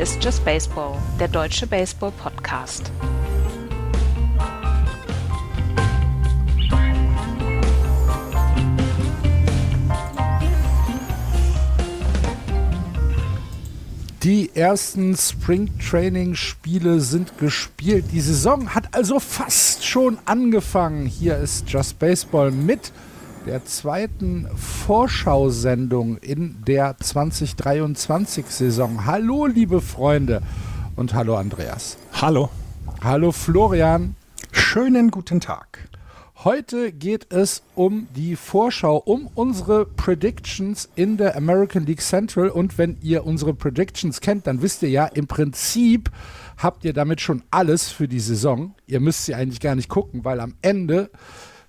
Ist Just Baseball, der deutsche Baseball-Podcast. Die ersten Spring Training Spiele sind gespielt. Die Saison hat also fast schon angefangen. Hier ist Just Baseball mit der zweiten Vorschau-Sendung in der 2023-Saison. Hallo, liebe Freunde und hallo, Andreas. Hallo. Hallo, Florian. Schönen guten Tag. Heute geht es um die Vorschau, um unsere Predictions in der American League Central. Und wenn ihr unsere Predictions kennt, dann wisst ihr ja, im Prinzip habt ihr damit schon alles für die Saison. Ihr müsst sie eigentlich gar nicht gucken, weil am Ende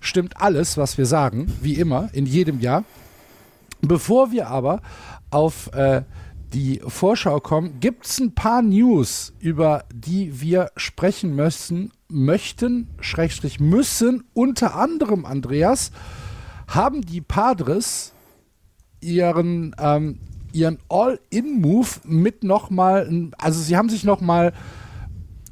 stimmt alles, was wir sagen, wie immer, in jedem Jahr. Bevor wir aber auf äh, die Vorschau kommen, gibt es ein paar News, über die wir sprechen müssen, möchten, Schrägstrich müssen. Unter anderem, Andreas, haben die Padres ihren, ähm, ihren All-In-Move mit nochmal, also sie haben sich nochmal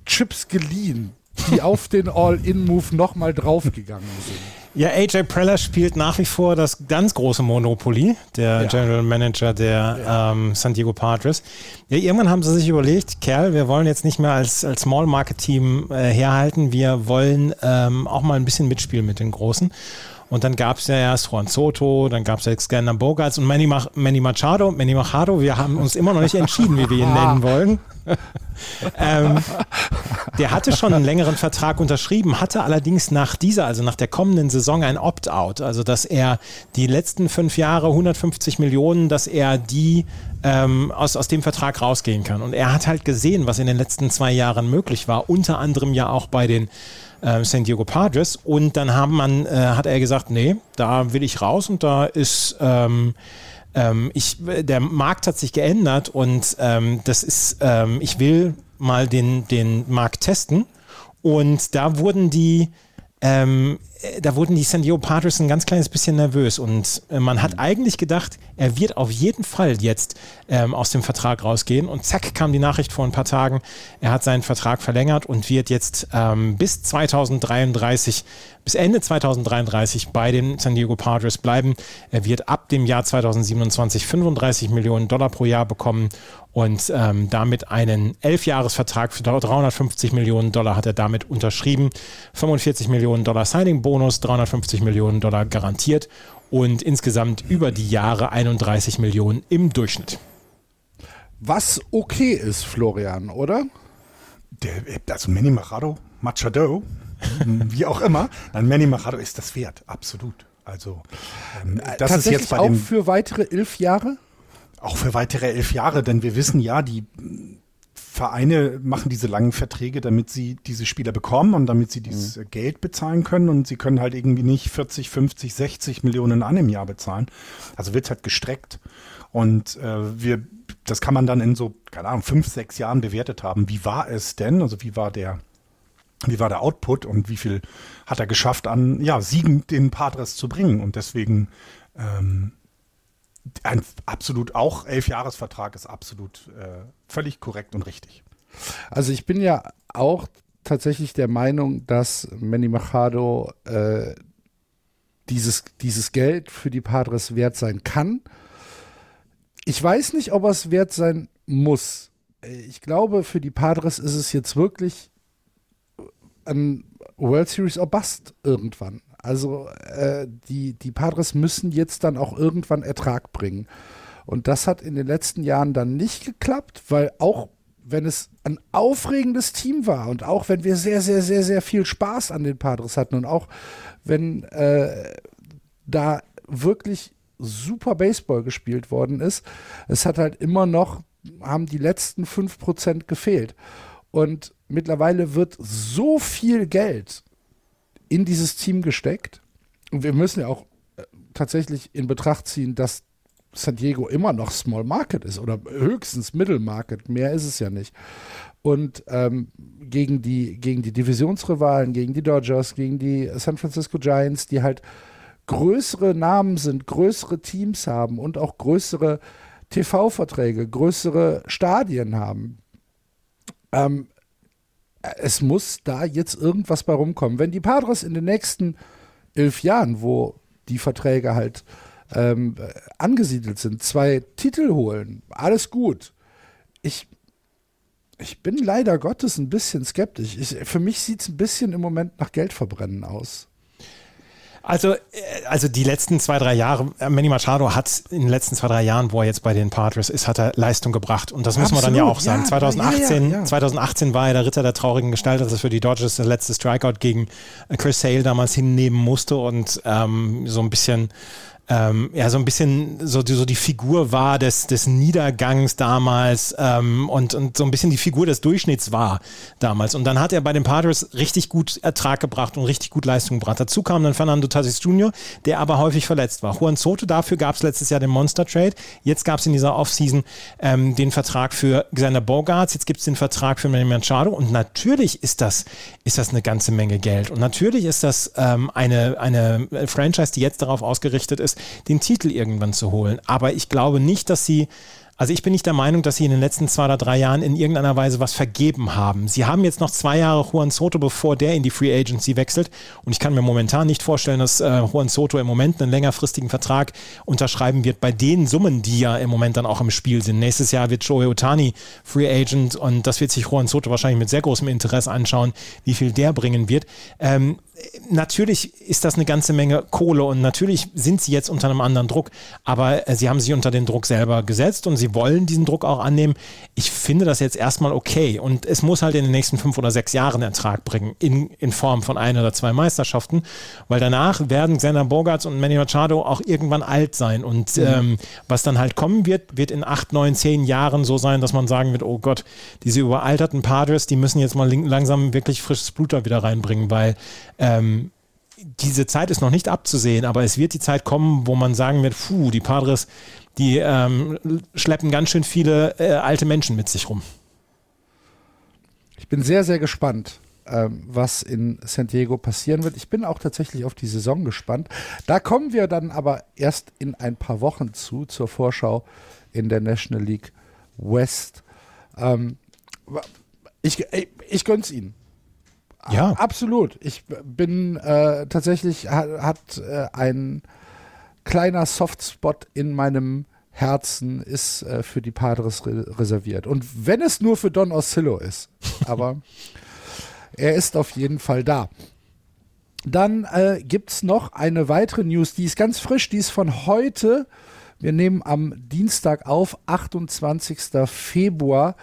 Chips geliehen, die auf den All-In-Move nochmal draufgegangen sind. Ja, AJ Preller spielt nach wie vor das ganz große Monopoly, der ja. General Manager der ja. ähm, San Diego Padres. Ja, irgendwann haben sie sich überlegt, Kerl, wir wollen jetzt nicht mehr als, als Small Market Team äh, herhalten, wir wollen ähm, auch mal ein bisschen mitspielen mit den Großen. Und dann gab es ja erst Juan Soto, dann gab es ja Xander Bogarts und Manny, Mach Manny Machado. Manny Machado, wir haben uns immer noch nicht entschieden, wie wir ihn nennen wollen. ähm, der hatte schon einen längeren Vertrag unterschrieben, hatte allerdings nach dieser, also nach der kommenden Saison ein Opt-out. Also, dass er die letzten fünf Jahre 150 Millionen, dass er die ähm, aus, aus dem Vertrag rausgehen kann. Und er hat halt gesehen, was in den letzten zwei Jahren möglich war, unter anderem ja auch bei den äh, San Diego Padres. Und dann haben man, äh, hat er gesagt, nee, da will ich raus und da ist ähm, ähm, ich, der Markt hat sich geändert und ähm, das ist, ähm, ich will mal den, den Markt testen. Und da wurden die ähm, äh, da wurden die San Diego Padres ein ganz kleines bisschen nervös und äh, man hat mhm. eigentlich gedacht, er wird auf jeden Fall jetzt ähm, aus dem Vertrag rausgehen und zack kam die Nachricht vor ein paar Tagen, er hat seinen Vertrag verlängert und wird jetzt ähm, bis 2033, bis Ende 2033 bei den San Diego Padres bleiben. Er wird ab dem Jahr 2027 35 Millionen Dollar pro Jahr bekommen und ähm, damit einen Elfjahresvertrag für 350 Millionen Dollar hat er damit unterschrieben. 45 Millionen Dollar Signing-Bonus, 350 Millionen Dollar garantiert und insgesamt über die Jahre 31 Millionen im Durchschnitt. Was okay ist, Florian, oder? Der, also Manny Machado, Machado, wie auch immer, dann Manny Machado ist das wert, absolut. Also ähm, das ist jetzt bei auch für weitere elf Jahre? Auch für weitere elf Jahre, denn wir wissen ja, die Vereine machen diese langen Verträge, damit sie diese Spieler bekommen und damit sie dieses mhm. Geld bezahlen können und sie können halt irgendwie nicht 40, 50, 60 Millionen an im Jahr bezahlen. Also wird es halt gestreckt und äh, wir, das kann man dann in so, keine Ahnung, fünf, sechs Jahren bewertet haben. Wie war es denn? Also wie war der, wie war der Output und wie viel hat er geschafft an, ja, Siegen den Padres zu bringen und deswegen ähm, ein absolut auch elf Jahresvertrag ist absolut äh, völlig korrekt und richtig. Also ich bin ja auch tatsächlich der Meinung, dass Manny Machado äh, dieses, dieses Geld für die Padres wert sein kann. Ich weiß nicht, ob es wert sein muss. Ich glaube, für die Padres ist es jetzt wirklich ein World Series or Bust irgendwann. Also äh, die, die Padres müssen jetzt dann auch irgendwann Ertrag bringen. Und das hat in den letzten Jahren dann nicht geklappt, weil auch wenn es ein aufregendes Team war und auch wenn wir sehr, sehr, sehr, sehr viel Spaß an den Padres hatten und auch wenn äh, da wirklich super Baseball gespielt worden ist, es hat halt immer noch, haben die letzten 5% gefehlt. Und mittlerweile wird so viel Geld in dieses Team gesteckt. Und wir müssen ja auch äh, tatsächlich in Betracht ziehen, dass San Diego immer noch Small Market ist oder höchstens Middle Market. Mehr ist es ja nicht. Und ähm, gegen, die, gegen die Divisionsrivalen, gegen die Dodgers, gegen die San Francisco Giants, die halt größere Namen sind, größere Teams haben und auch größere TV-Verträge, größere Stadien haben. Ähm, es muss da jetzt irgendwas bei rumkommen. Wenn die Padres in den nächsten elf Jahren, wo die Verträge halt ähm, angesiedelt sind, zwei Titel holen, alles gut. Ich, ich bin leider Gottes ein bisschen skeptisch. Ich, für mich sieht es ein bisschen im Moment nach Geldverbrennen aus. Also, äh, also die letzten zwei, drei Jahre, äh, Manny Machado hat in den letzten zwei, drei Jahren, wo er jetzt bei den Padres ist, hat er Leistung gebracht. Und das muss Absolut, man dann ja auch sagen. Ja, 2018, ja, ja, 2018 war er der Ritter der traurigen Gestalt, dass er für die Dodgers das letzte Strikeout gegen Chris Sale damals hinnehmen musste und ähm, so ein bisschen ähm, ja so ein bisschen so, so die Figur war des, des Niedergangs damals ähm, und, und so ein bisschen die Figur des Durchschnitts war damals. Und dann hat er bei den Padres richtig gut Ertrag gebracht und richtig gut Leistung gebracht. Dazu kam dann Fernando Tatis Jr., der aber häufig verletzt war. Juan Soto, dafür gab es letztes Jahr den Monster Trade. Jetzt gab es in dieser Offseason ähm, den Vertrag für Xander Bogarts, jetzt gibt es den Vertrag für Manny Machado und natürlich ist das, ist das eine ganze Menge Geld. Und natürlich ist das ähm, eine, eine Franchise, die jetzt darauf ausgerichtet ist, den Titel irgendwann zu holen. Aber ich glaube nicht, dass sie also ich bin nicht der Meinung, dass sie in den letzten zwei oder drei Jahren in irgendeiner Weise was vergeben haben. Sie haben jetzt noch zwei Jahre Juan Soto, bevor der in die Free Agency wechselt. Und ich kann mir momentan nicht vorstellen, dass äh, Juan Soto im Moment einen längerfristigen Vertrag unterschreiben wird bei den Summen, die ja im Moment dann auch im Spiel sind. Nächstes Jahr wird Joey Otani Free Agent und das wird sich Juan Soto wahrscheinlich mit sehr großem Interesse anschauen, wie viel der bringen wird. Ähm, natürlich ist das eine ganze Menge Kohle und natürlich sind sie jetzt unter einem anderen Druck, aber äh, sie haben sich unter den Druck selber gesetzt und sie wollen diesen Druck auch annehmen. Ich finde das jetzt erstmal okay und es muss halt in den nächsten fünf oder sechs Jahren Ertrag bringen in, in Form von ein oder zwei Meisterschaften, weil danach werden Xander Bogarts und Manny Machado auch irgendwann alt sein und mhm. ähm, was dann halt kommen wird, wird in acht, neun, zehn Jahren so sein, dass man sagen wird, oh Gott, diese überalterten Padres, die müssen jetzt mal langsam wirklich frisches Blut da wieder reinbringen, weil ähm, diese Zeit ist noch nicht abzusehen, aber es wird die Zeit kommen, wo man sagen wird, puh, die Padres, die ähm, schleppen ganz schön viele äh, alte Menschen mit sich rum. Ich bin sehr, sehr gespannt, ähm, was in San Diego passieren wird. Ich bin auch tatsächlich auf die Saison gespannt. Da kommen wir dann aber erst in ein paar Wochen zu, zur Vorschau in der National League West. Ähm, ich, ich, ich gönn's Ihnen. Ja. Absolut. Ich bin äh, tatsächlich, hat, hat äh, ein kleiner Softspot in meinem Herzen ist äh, für die Padres re reserviert. Und wenn es nur für Don Oscillo ist. Aber er ist auf jeden Fall da. Dann äh, gibt es noch eine weitere News, die ist ganz frisch, die ist von heute. Wir nehmen am Dienstag auf, 28. Februar.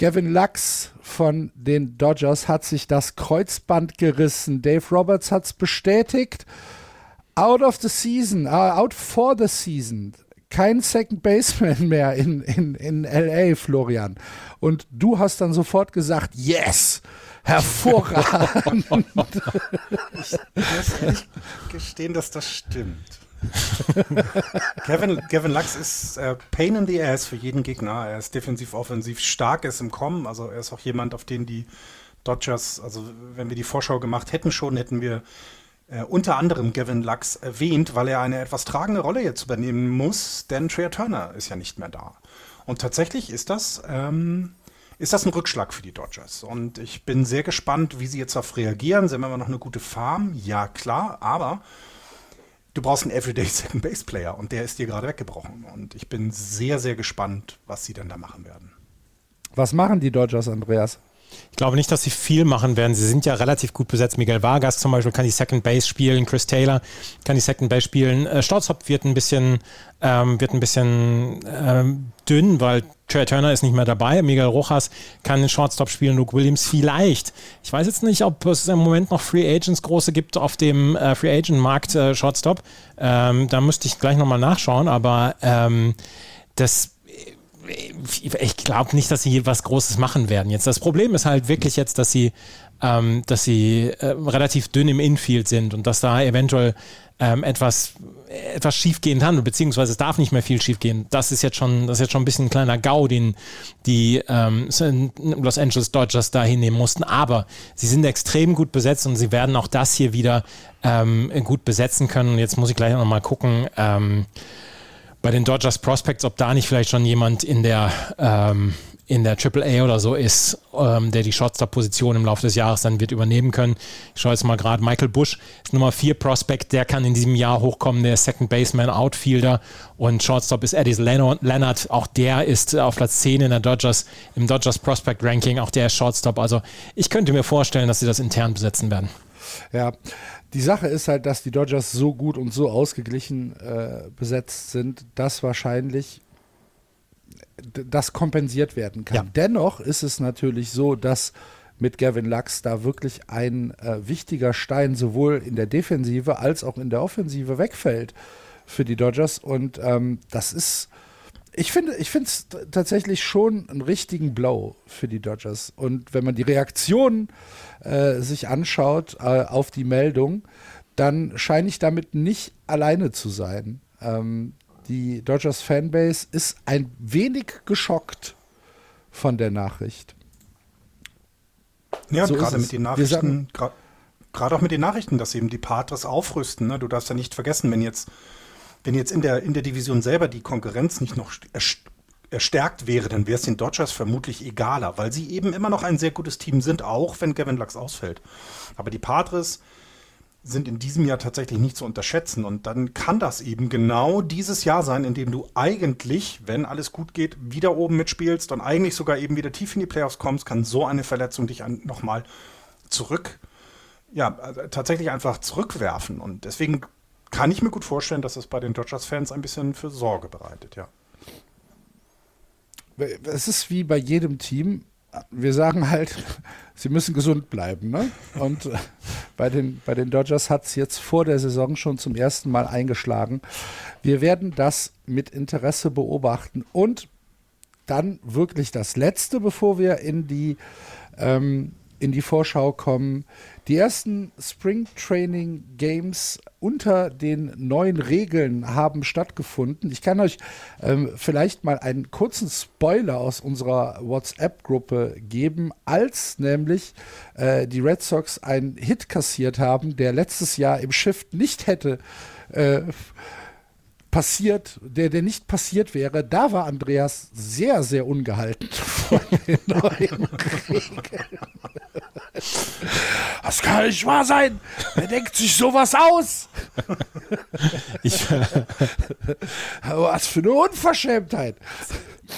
Gavin Lux von den Dodgers hat sich das Kreuzband gerissen. Dave Roberts hat es bestätigt. Out of the season, uh, out for the season. Kein Second Baseman mehr in, in, in LA, Florian. Und du hast dann sofort gesagt, yes! Hervorragend! ich muss ehrlich gestehen, dass das stimmt. Kevin, Kevin Lux ist äh, Pain in the Ass für jeden Gegner. Er ist defensiv, offensiv stark, ist im Kommen. Also er ist auch jemand, auf den die Dodgers, also wenn wir die Vorschau gemacht hätten schon, hätten wir äh, unter anderem Gavin Lux erwähnt, weil er eine etwas tragende Rolle jetzt übernehmen muss, denn Trey Turner ist ja nicht mehr da. Und tatsächlich ist das, ähm, ist das ein Rückschlag für die Dodgers. Und ich bin sehr gespannt, wie sie jetzt darauf reagieren. Sie haben immer noch eine gute Farm, ja klar, aber du brauchst einen Everyday Second Base Player und der ist dir gerade weggebrochen. Und ich bin sehr, sehr gespannt, was sie dann da machen werden. Was machen die Dodgers, Andreas? Ich glaube nicht, dass sie viel machen werden. Sie sind ja relativ gut besetzt. Miguel Vargas zum Beispiel kann die Second Base spielen, Chris Taylor kann die Second Base spielen. Äh, Stauzhop wird ein bisschen, ähm, wird ein bisschen ähm, dünn, weil Trey Turner ist nicht mehr dabei. Miguel Rojas kann den Shortstop spielen, Luke Williams vielleicht. Ich weiß jetzt nicht, ob es im Moment noch Free Agents große gibt auf dem äh, Free Agent Markt äh, Shortstop. Ähm, da müsste ich gleich nochmal nachschauen, aber ähm, das ich glaube nicht, dass sie was Großes machen werden jetzt. Das Problem ist halt wirklich jetzt, dass sie, ähm, dass sie äh, relativ dünn im Infield sind und dass da eventuell ähm, etwas, etwas schiefgehen kann, beziehungsweise es darf nicht mehr viel schiefgehen. Das ist jetzt schon, das ist jetzt schon ein bisschen ein kleiner GAU, den die ähm, Los Angeles Dodgers da hinnehmen mussten. Aber sie sind extrem gut besetzt und sie werden auch das hier wieder ähm, gut besetzen können. Und jetzt muss ich gleich noch mal gucken. Ähm, bei den Dodgers Prospects, ob da nicht vielleicht schon jemand in der ähm, in der AAA oder so ist, ähm, der die Shortstop-Position im Laufe des Jahres dann wird übernehmen können. Ich schaue jetzt mal gerade, Michael Bush ist Nummer 4 Prospect, der kann in diesem Jahr hochkommen, der Second Baseman, Outfielder und Shortstop ist Eddie Leonard, auch der ist auf Platz 10 in der Dodgers, im Dodgers Prospect Ranking, auch der ist Shortstop. Also ich könnte mir vorstellen, dass sie das intern besetzen werden. Ja, die Sache ist halt, dass die Dodgers so gut und so ausgeglichen äh, besetzt sind, dass wahrscheinlich das kompensiert werden kann. Ja. Dennoch ist es natürlich so, dass mit Gavin Lux da wirklich ein äh, wichtiger Stein sowohl in der Defensive als auch in der Offensive wegfällt für die Dodgers. Und ähm, das ist, ich finde, es tatsächlich schon einen richtigen Blow für die Dodgers. Und wenn man die Reaktion äh, sich anschaut äh, auf die Meldung, dann scheine ich damit nicht alleine zu sein. Ähm, die Dodgers Fanbase ist ein wenig geschockt von der Nachricht. Ja, so gerade mit den Nachrichten, gerade auch mit den Nachrichten, dass eben die Padres aufrüsten. Ne? Du darfst ja nicht vergessen, wenn jetzt, wenn jetzt in der, in der Division selber die Konkurrenz nicht noch erstärkt wäre, dann wäre es den Dodgers vermutlich egaler, weil sie eben immer noch ein sehr gutes Team sind, auch wenn Gavin Lux ausfällt. Aber die Padres sind in diesem Jahr tatsächlich nicht zu unterschätzen. Und dann kann das eben genau dieses Jahr sein, in dem du eigentlich, wenn alles gut geht, wieder oben mitspielst und eigentlich sogar eben wieder tief in die Playoffs kommst, kann so eine Verletzung dich nochmal zurück, ja, also tatsächlich einfach zurückwerfen. Und deswegen kann ich mir gut vorstellen, dass es bei den Dodgers-Fans ein bisschen für Sorge bereitet, ja. Es ist wie bei jedem Team, wir sagen halt, sie müssen gesund bleiben. Ne? Und äh, bei, den, bei den Dodgers hat es jetzt vor der Saison schon zum ersten Mal eingeschlagen. Wir werden das mit Interesse beobachten. Und dann wirklich das Letzte, bevor wir in die ähm, in die Vorschau kommen. Die ersten Spring Training Games unter den neuen Regeln haben stattgefunden. Ich kann euch ähm, vielleicht mal einen kurzen Spoiler aus unserer WhatsApp-Gruppe geben, als nämlich äh, die Red Sox einen Hit kassiert haben, der letztes Jahr im Shift nicht hätte äh, passiert, der, der nicht passiert wäre, da war Andreas sehr, sehr ungehalten von den neuen Regeln. Das kann nicht wahr sein. Wer denkt sich sowas aus? Ich, Was für eine Unverschämtheit.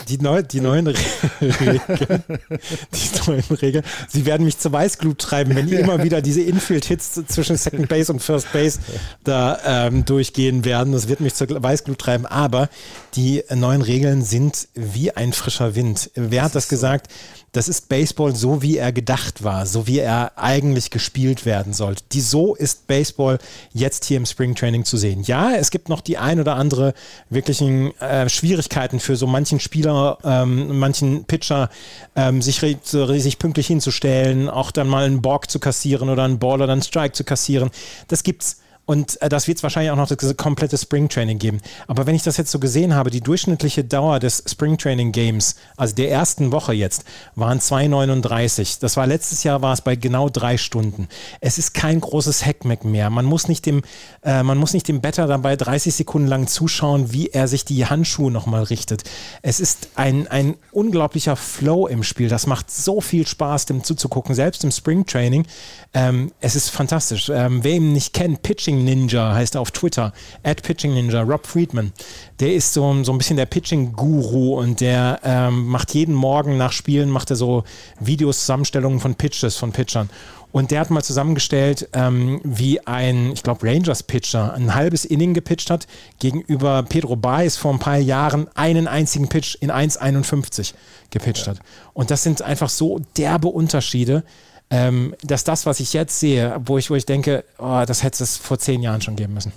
Die, neu, die neuen Regeln, die neuen Regeln, sie werden mich zur Weißglut treiben, wenn ja. immer wieder diese Infield-Hits zwischen Second Base und First Base da ähm, durchgehen werden. Das wird mich zur Weißglut treiben. Aber die neuen Regeln sind wie ein frischer Wind. Wer hat das gesagt? So das ist Baseball so, wie er gedacht war, so wie er eigentlich gespielt werden sollte. Die, so ist Baseball jetzt hier im Springtraining zu sehen. Ja, es gibt noch die ein oder andere wirklichen äh, Schwierigkeiten für so manchen Spieler, ähm, manchen Pitcher, ähm, sich, sich pünktlich hinzustellen, auch dann mal einen Borg zu kassieren oder einen Ball oder einen Strike zu kassieren. Das gibt's und äh, das wird es wahrscheinlich auch noch das komplette Springtraining geben. Aber wenn ich das jetzt so gesehen habe, die durchschnittliche Dauer des Springtraining Games, also der ersten Woche jetzt, waren 2,39. Das war letztes Jahr war es bei genau drei Stunden. Es ist kein großes Hackmack mehr. Man muss nicht dem, äh, man muss nicht dem Better dabei 30 Sekunden lang zuschauen, wie er sich die Handschuhe nochmal richtet. Es ist ein, ein unglaublicher Flow im Spiel. Das macht so viel Spaß, dem zuzugucken, selbst im Springtraining. Ähm, es ist fantastisch. Ähm, wer ihn nicht kennt, Pitching Pitching Ninja heißt er auf Twitter. At Pitching Ninja, Rob Friedman. Der ist so, so ein bisschen der Pitching-Guru und der ähm, macht jeden Morgen nach Spielen, macht er so Videos, Zusammenstellungen von Pitches, von Pitchern. Und der hat mal zusammengestellt, ähm, wie ein, ich glaube, Rangers-Pitcher ein halbes Inning gepitcht hat, gegenüber Pedro Baez vor ein paar Jahren einen einzigen Pitch in 1,51 gepitcht ja. hat. Und das sind einfach so derbe Unterschiede ähm, dass das, was ich jetzt sehe, wo ich, wo ich denke, oh, das hätte es vor zehn Jahren schon geben müssen.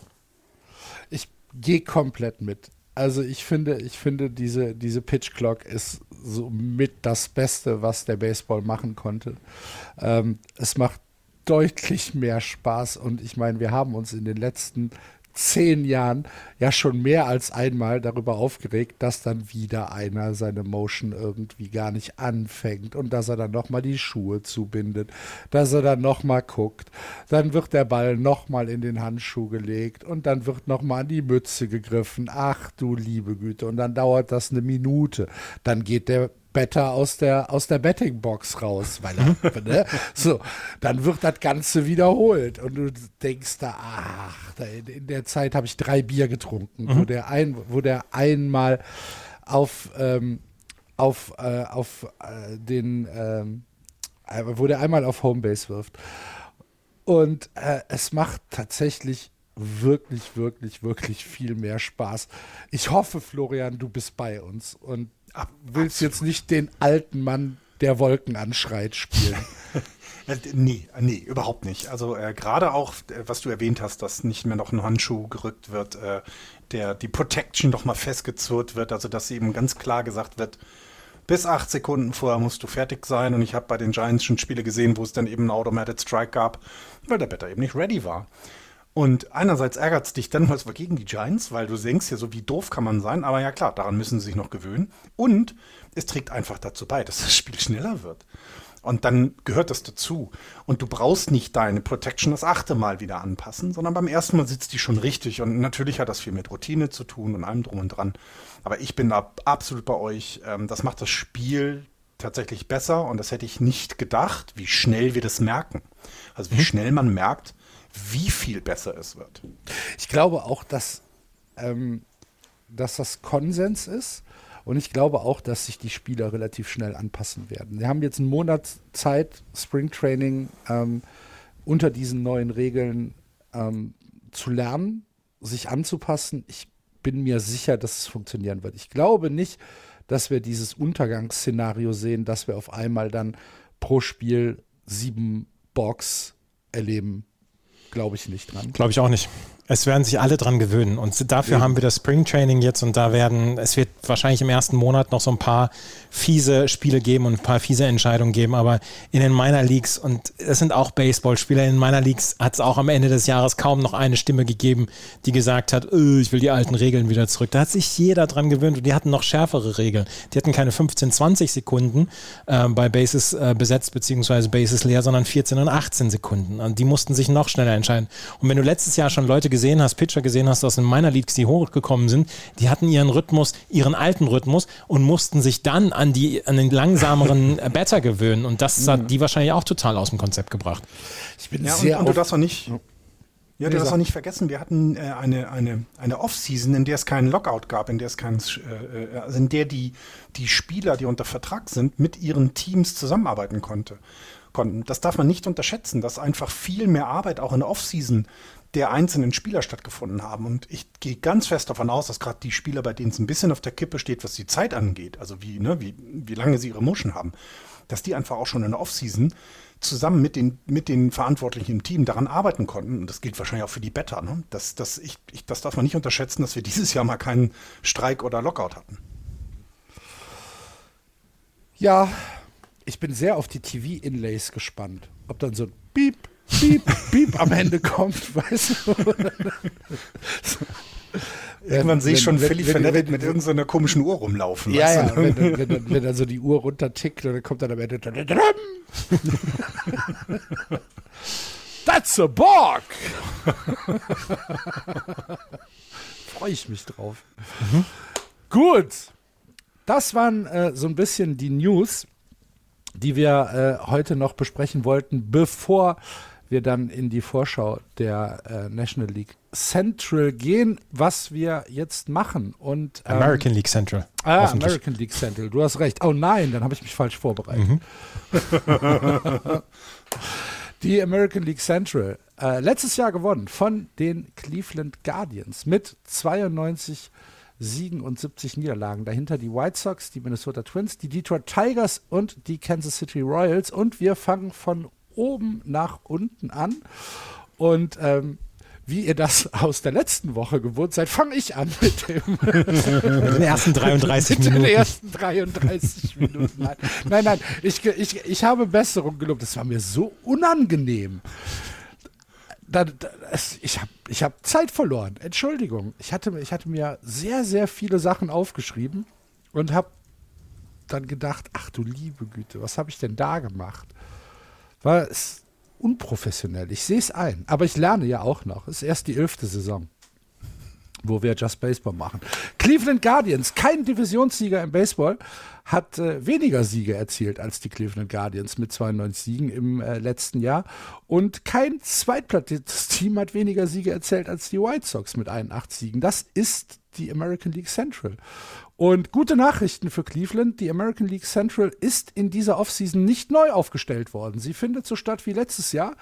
Ich gehe komplett mit. Also ich finde, ich finde, diese, diese Pitch Clock ist so mit das Beste, was der Baseball machen konnte. Ähm, es macht deutlich mehr Spaß und ich meine, wir haben uns in den letzten zehn Jahren ja schon mehr als einmal darüber aufgeregt, dass dann wieder einer seine Motion irgendwie gar nicht anfängt und dass er dann nochmal die Schuhe zubindet, dass er dann nochmal guckt. Dann wird der Ball nochmal in den Handschuh gelegt und dann wird nochmal an die Mütze gegriffen. Ach du liebe Güte. Und dann dauert das eine Minute. Dann geht der Better aus der, aus der Bettingbox raus, weil er, ne? so, dann wird das Ganze wiederholt und du denkst da, ach, da in, in, der Zeit habe ich drei Bier getrunken, mhm. wo der ein, wo der einmal auf, ähm, auf, äh, auf äh, den, ähm, äh, wo der einmal auf Homebase wirft. Und äh, es macht tatsächlich wirklich, wirklich, wirklich viel mehr Spaß. Ich hoffe, Florian, du bist bei uns und willst absolut. jetzt nicht den alten Mann, der Wolken anschreit, spielen. Äh, nee, nee, überhaupt nicht. Also äh, gerade auch, äh, was du erwähnt hast, dass nicht mehr noch ein Handschuh gerückt wird, äh, der die Protection noch mal festgezurrt wird, also dass eben ganz klar gesagt wird, bis acht Sekunden vorher musst du fertig sein. Und ich habe bei den Giants schon Spiele gesehen, wo es dann eben einen Automated Strike gab, weil der Better eben nicht ready war. Und einerseits ärgert es dich dann, was war gegen die Giants, weil du denkst ja so, wie doof kann man sein. Aber ja klar, daran müssen sie sich noch gewöhnen. Und es trägt einfach dazu bei, dass das Spiel schneller wird. Und dann gehört das dazu. Und du brauchst nicht deine Protection das achte Mal wieder anpassen, sondern beim ersten Mal sitzt die schon richtig. Und natürlich hat das viel mit Routine zu tun und allem drum und dran. Aber ich bin da absolut bei euch. Ähm, das macht das Spiel tatsächlich besser. Und das hätte ich nicht gedacht, wie schnell wir das merken. Also wie mhm. schnell man merkt, wie viel besser es wird. Ich glaube auch, dass, ähm, dass das Konsens ist. Und ich glaube auch, dass sich die Spieler relativ schnell anpassen werden. Wir haben jetzt einen Monat Zeit, Springtraining ähm, unter diesen neuen Regeln ähm, zu lernen, sich anzupassen. Ich bin mir sicher, dass es funktionieren wird. Ich glaube nicht, dass wir dieses Untergangsszenario sehen, dass wir auf einmal dann pro Spiel sieben Box erleben glaube ich nicht dran. Glaube ich auch nicht. Es werden sich alle dran gewöhnen. Und dafür ja. haben wir das Spring Training jetzt und da werden, es wird wahrscheinlich im ersten Monat noch so ein paar fiese Spiele geben und ein paar fiese Entscheidungen geben. Aber in den Minor Leagues, und es sind auch Baseballspieler, in den Minor Leagues hat es auch am Ende des Jahres kaum noch eine Stimme gegeben, die gesagt hat, öh, ich will die alten Regeln wieder zurück. Da hat sich jeder dran gewöhnt und die hatten noch schärfere Regeln. Die hatten keine 15, 20 Sekunden äh, bei Bases äh, besetzt beziehungsweise Bases leer, sondern 14 und 18 Sekunden. Und die mussten sich noch schneller entscheiden. Und wenn du letztes Jahr schon Leute gesehen hast, Pitcher gesehen hast aus den Minor Leagues, die hochgekommen sind, die hatten ihren Rhythmus, ihren alten Rhythmus und mussten sich dann an, die, an den langsameren Batter gewöhnen. Und das hat mhm. die wahrscheinlich auch total aus dem Konzept gebracht. Ich bin ja, sehr und, und du darfst auch nicht. Ja, du darfst auch nicht vergessen, wir hatten äh, eine, eine, eine Off-Season, in der es keinen Lockout gab, in der es keinen, äh, also in der die, die Spieler, die unter Vertrag sind, mit ihren Teams zusammenarbeiten konnte, konnten. Das darf man nicht unterschätzen, dass einfach viel mehr Arbeit auch in der Off-Season der einzelnen Spieler stattgefunden haben. Und ich gehe ganz fest davon aus, dass gerade die Spieler, bei denen es ein bisschen auf der Kippe steht, was die Zeit angeht, also wie, ne, wie, wie lange sie ihre Motion haben, dass die einfach auch schon in der Offseason zusammen mit den, mit den Verantwortlichen im Team daran arbeiten konnten. Und das gilt wahrscheinlich auch für die Better. Ne? Das, das, ich, ich, das darf man nicht unterschätzen, dass wir dieses Jahr mal keinen Streik oder Lockout hatten. Ja, ich bin sehr auf die TV-Inlays gespannt. Ob dann so ein Piep, Piep, Piep am Ende kommt, weißt du? Irgendwann sehe ich schon Philly Fernandez mit irgendeiner so komischen Uhr rumlaufen. Ja, ja, wenn, wenn, wenn, wenn, dann so die Uhr runtertickt und dann kommt dann am Ende That's a Borg! Freue ich mich drauf. Mhm. Gut. Das waren äh, so ein bisschen die News, die wir äh, heute noch besprechen wollten, bevor wir dann in die Vorschau der äh, National League Central gehen, was wir jetzt machen. Und, ähm, American League Central. Ah, American League Central, du hast recht. Oh nein, dann habe ich mich falsch vorbereitet. Mhm. die American League Central. Äh, letztes Jahr gewonnen von den Cleveland Guardians mit 92 Siegen und 70 Niederlagen. Dahinter die White Sox, die Minnesota Twins, die Detroit Tigers und die Kansas City Royals. Und wir fangen von oben nach unten an. Und ähm, wie ihr das aus der letzten Woche gewohnt seid, fange ich an mit dem den ersten 33 Minuten. Den ersten 33 Minuten. Nein, nein, nein ich, ich, ich habe Besserung gelobt. Das war mir so unangenehm. Da, da, ich habe ich hab Zeit verloren. Entschuldigung. Ich hatte, ich hatte mir sehr, sehr viele Sachen aufgeschrieben und habe dann gedacht, ach du liebe Güte, was habe ich denn da gemacht? War es unprofessionell. Ich sehe es ein. Aber ich lerne ja auch noch. Es ist erst die elfte Saison wo wir Just Baseball machen. Cleveland Guardians, kein Divisionssieger im Baseball, hat äh, weniger Siege erzielt als die Cleveland Guardians mit 92 Siegen im äh, letzten Jahr. Und kein zweitplatziertes Team hat weniger Siege erzählt als die White Sox mit 81 Siegen. Das ist die American League Central. Und gute Nachrichten für Cleveland. Die American League Central ist in dieser Offseason nicht neu aufgestellt worden. Sie findet so statt wie letztes Jahr.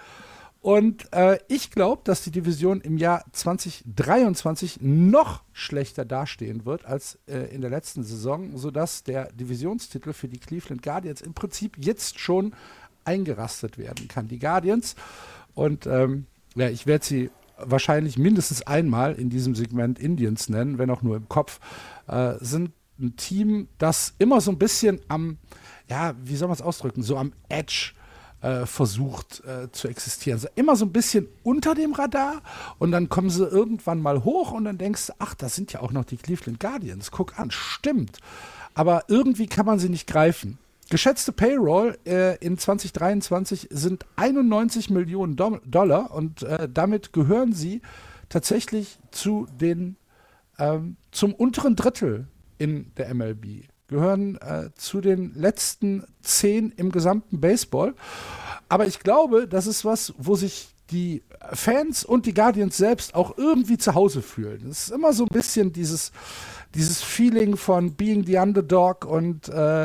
Und äh, ich glaube, dass die Division im Jahr 2023 noch schlechter dastehen wird als äh, in der letzten Saison, sodass der Divisionstitel für die Cleveland Guardians im Prinzip jetzt schon eingerastet werden kann. Die Guardians und ähm, ja, ich werde sie wahrscheinlich mindestens einmal in diesem Segment Indians nennen, wenn auch nur im Kopf, äh, sind ein Team, das immer so ein bisschen am, ja, wie soll man es ausdrücken, so am Edge äh, versucht äh, zu existieren. Also immer so ein bisschen unter dem Radar und dann kommen sie irgendwann mal hoch und dann denkst du, ach, das sind ja auch noch die Cleveland Guardians. Guck an, stimmt. Aber irgendwie kann man sie nicht greifen. Geschätzte Payroll äh, in 2023 sind 91 Millionen Do Dollar und äh, damit gehören sie tatsächlich zu den ähm, zum unteren Drittel in der MLB gehören äh, zu den letzten zehn im gesamten Baseball. Aber ich glaube, das ist was, wo sich die Fans und die Guardians selbst auch irgendwie zu Hause fühlen. Es ist immer so ein bisschen dieses, dieses Feeling von being the underdog und äh,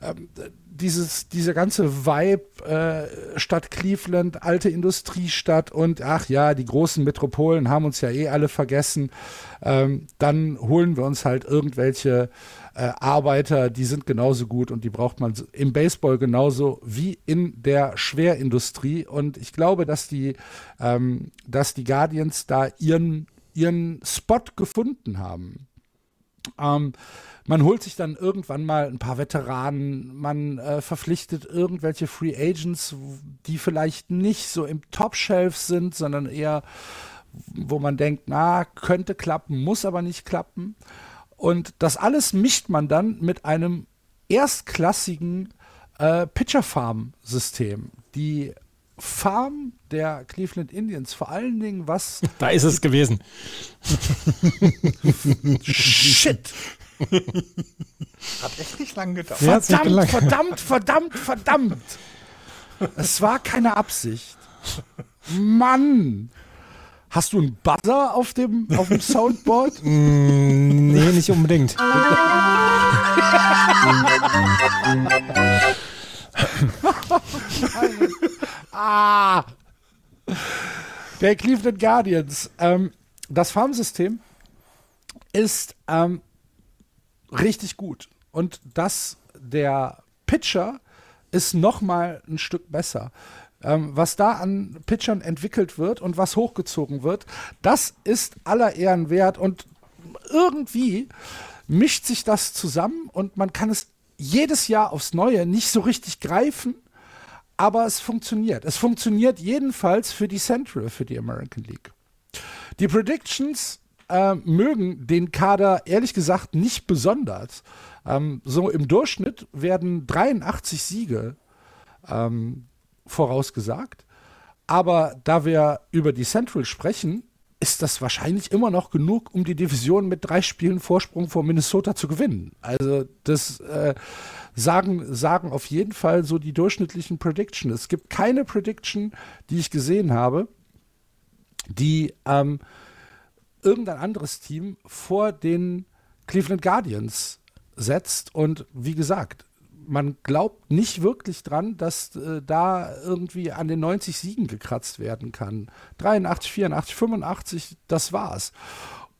ähm, dieses, dieser ganze Vibe äh, Stadt Cleveland, alte Industriestadt und ach ja, die großen Metropolen haben uns ja eh alle vergessen. Ähm, dann holen wir uns halt irgendwelche äh, Arbeiter, die sind genauso gut und die braucht man im Baseball genauso wie in der Schwerindustrie. Und ich glaube, dass die, ähm, dass die Guardians da ihren, ihren Spot gefunden haben. Ähm, man holt sich dann irgendwann mal ein paar Veteranen, man äh, verpflichtet irgendwelche Free Agents, die vielleicht nicht so im Top-Shelf sind, sondern eher, wo man denkt, na, könnte klappen, muss aber nicht klappen. Und das alles mischt man dann mit einem erstklassigen äh, Pitcher Farm System. Die Farm der Cleveland Indians, vor allen Dingen was. Da ist es gewesen. Shit. Hat echt nicht lang gedauert. Verdammt, lang. verdammt, verdammt, verdammt. Es war keine Absicht. Mann. Hast du einen Buzzer auf dem, auf dem Soundboard? mm, nee, nicht unbedingt. ah! Der Cleveland Guardians. Ähm, das Farmsystem ist ähm, richtig gut. Und das der Pitcher ist noch mal ein Stück besser ähm, was da an Pitchern entwickelt wird und was hochgezogen wird, das ist aller Ehren wert und irgendwie mischt sich das zusammen und man kann es jedes Jahr aufs Neue nicht so richtig greifen, aber es funktioniert. Es funktioniert jedenfalls für die Central, für die American League. Die Predictions äh, mögen den Kader ehrlich gesagt nicht besonders. Ähm, so im Durchschnitt werden 83 Siege ähm, vorausgesagt. Aber da wir über die Central sprechen, ist das wahrscheinlich immer noch genug, um die Division mit drei Spielen Vorsprung vor Minnesota zu gewinnen. Also das äh, sagen, sagen auf jeden Fall so die durchschnittlichen Predictions. Es gibt keine Prediction, die ich gesehen habe, die ähm, irgendein anderes Team vor den Cleveland Guardians setzt. Und wie gesagt, man glaubt nicht wirklich dran, dass äh, da irgendwie an den 90 Siegen gekratzt werden kann. 83, 84, 85, das war's.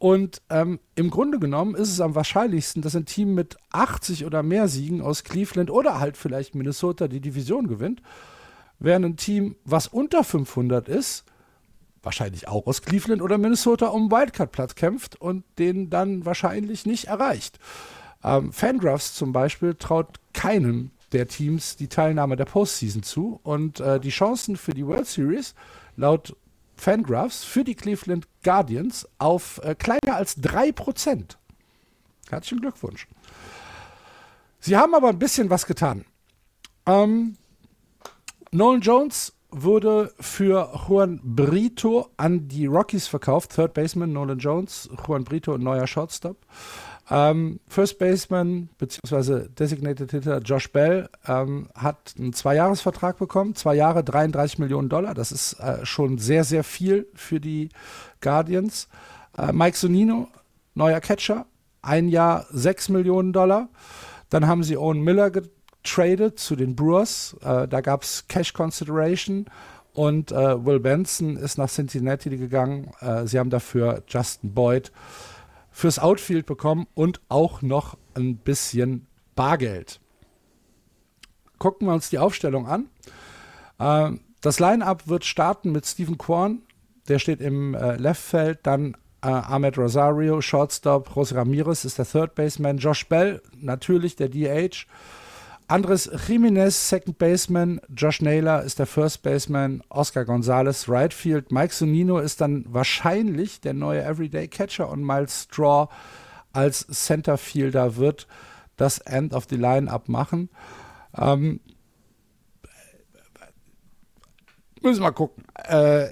Und ähm, im Grunde genommen ist es am wahrscheinlichsten, dass ein Team mit 80 oder mehr Siegen aus Cleveland oder halt vielleicht Minnesota die Division gewinnt, während ein Team, was unter 500 ist, wahrscheinlich auch aus Cleveland oder Minnesota um Wildcard-Platz kämpft und den dann wahrscheinlich nicht erreicht. Ähm, Fangraphs zum Beispiel traut keinem der Teams die Teilnahme der Postseason zu und äh, die Chancen für die World Series laut Fangraphs für die Cleveland Guardians auf äh, kleiner als 3%. Herzlichen Glückwunsch. Sie haben aber ein bisschen was getan. Ähm, Nolan Jones wurde für Juan Brito an die Rockies verkauft. Third Baseman Nolan Jones, Juan Brito, neuer Shortstop. Ähm, First Baseman bzw. Designated Hitter Josh Bell ähm, hat einen Zweijahresvertrag bekommen. Zwei Jahre, 33 Millionen Dollar. Das ist äh, schon sehr, sehr viel für die Guardians. Äh, Mike Sonino, neuer Catcher. Ein Jahr, 6 Millionen Dollar. Dann haben sie Owen Miller getradet zu den Brewers. Äh, da gab es Cash Consideration. Und äh, Will Benson ist nach Cincinnati gegangen. Äh, sie haben dafür Justin Boyd fürs Outfield bekommen und auch noch ein bisschen Bargeld. Gucken wir uns die Aufstellung an. Äh, das Line-Up wird starten mit Stephen Korn, der steht im äh, Leftfeld, dann äh, Ahmed Rosario, Shortstop, José Ramirez ist der Third Baseman, Josh Bell, natürlich der DH, Andres Jiménez, Second Baseman, Josh Naylor ist der First Baseman, Oscar Gonzalez, Right Field, Mike Sonino ist dann wahrscheinlich der neue Everyday Catcher und Miles Straw als Centerfielder wird das End of the Line-Up machen. Ähm, müssen wir mal gucken. Äh,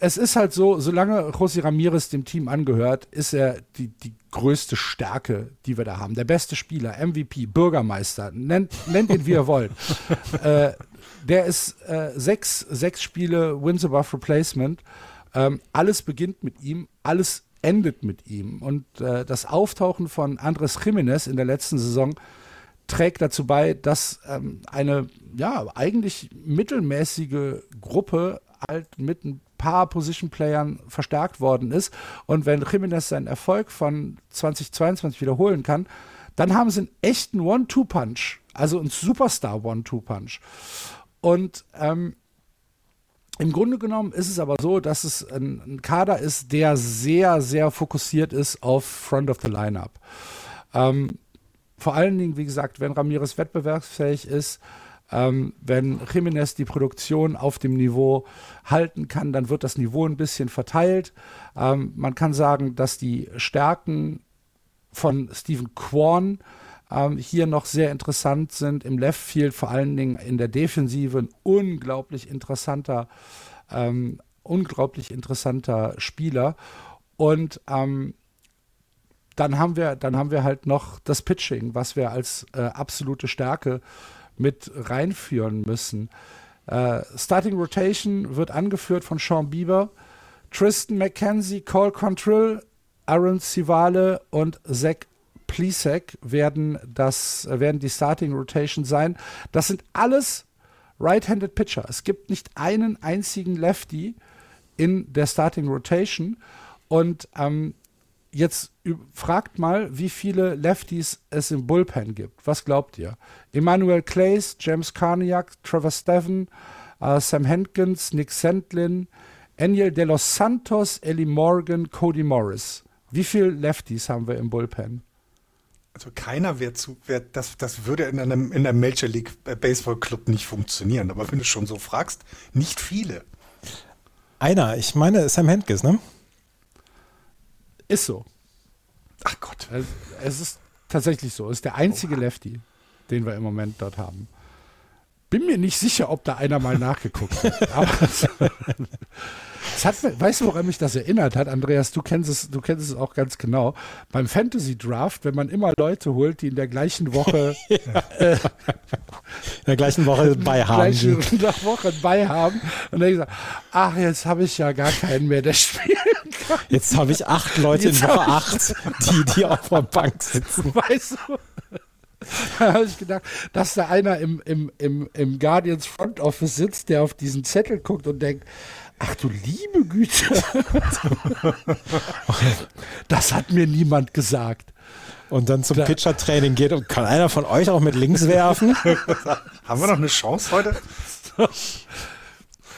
es ist halt so, solange José Ramirez dem Team angehört, ist er die, die größte Stärke, die wir da haben. Der beste Spieler, MVP, Bürgermeister, nennt, nennt ihn wie ihr wollt. äh, der ist äh, sechs, sechs Spiele Wins above Replacement. Ähm, alles beginnt mit ihm, alles endet mit ihm. Und äh, das Auftauchen von Andres Jiménez in der letzten Saison trägt dazu bei, dass ähm, eine ja eigentlich mittelmäßige Gruppe halt mit ein paar Position-Playern verstärkt worden ist. Und wenn Jiménez seinen Erfolg von 2022 wiederholen kann, dann haben sie einen echten One-Two-Punch, also einen Superstar One-Two-Punch. Und ähm, im Grunde genommen ist es aber so, dass es ein, ein, Kader ist, der sehr, sehr fokussiert ist auf Front of the Lineup. Ähm, vor allen Dingen, wie gesagt, wenn Ramirez wettbewerbsfähig ist, ähm, wenn Jiménez die Produktion auf dem Niveau halten kann, dann wird das Niveau ein bisschen verteilt. Ähm, man kann sagen, dass die Stärken von Stephen Quorn ähm, hier noch sehr interessant sind. Im Left Field, vor allen Dingen in der Defensive, ein unglaublich interessanter, ähm, unglaublich interessanter Spieler. Und ähm, dann haben wir, dann haben wir halt noch das Pitching, was wir als äh, absolute Stärke äh, mit reinführen müssen. Äh, Starting Rotation wird angeführt von Sean Bieber, Tristan McKenzie, Cole Contrill, Aaron Sivale und Zach Plisek werden, das, werden die Starting Rotation sein. Das sind alles Right-Handed Pitcher. Es gibt nicht einen einzigen Lefty in der Starting Rotation. Und ähm, jetzt fragt mal, wie viele Lefties es im Bullpen gibt. Was glaubt ihr? Emmanuel Clays, James Carniak, Trevor Steven, äh, Sam Hankins, Nick Sandlin, Eniel de los Santos, Ellie Morgan, Cody Morris. Wie viele Lefties haben wir im Bullpen? Also keiner wäre zu, wär, das, das würde in einem in der Major League Baseball Club nicht funktionieren. Aber wenn du schon so fragst, nicht viele. Einer, ich meine Sam Hankins, ne? Ist so. Ach Gott. Es ist tatsächlich so. Es ist der einzige oh. Lefty, den wir im Moment dort haben. Bin mir nicht sicher, ob da einer mal nachgeguckt hat. Hat, weißt du, woran mich das erinnert hat, Andreas? Du kennst es, du kennst es auch ganz genau. Beim Fantasy Draft, wenn man immer Leute holt, die in der gleichen Woche ja. äh, in der gleichen Woche bei haben. Gleiche Woche bei haben. Und dann gesagt, ach, jetzt habe ich ja gar keinen mehr, der spielen kann. Jetzt habe ich acht Leute jetzt in Woche acht, die, die auf der Bank sitzen. Weißt du? da habe ich gedacht, dass da einer im, im, im, im Guardians Front Office sitzt, der auf diesen Zettel guckt und denkt, Ach du liebe Güte. das hat mir niemand gesagt. Und dann zum Pitcher-Training geht und kann einer von euch auch mit links werfen? Haben wir noch eine Chance heute?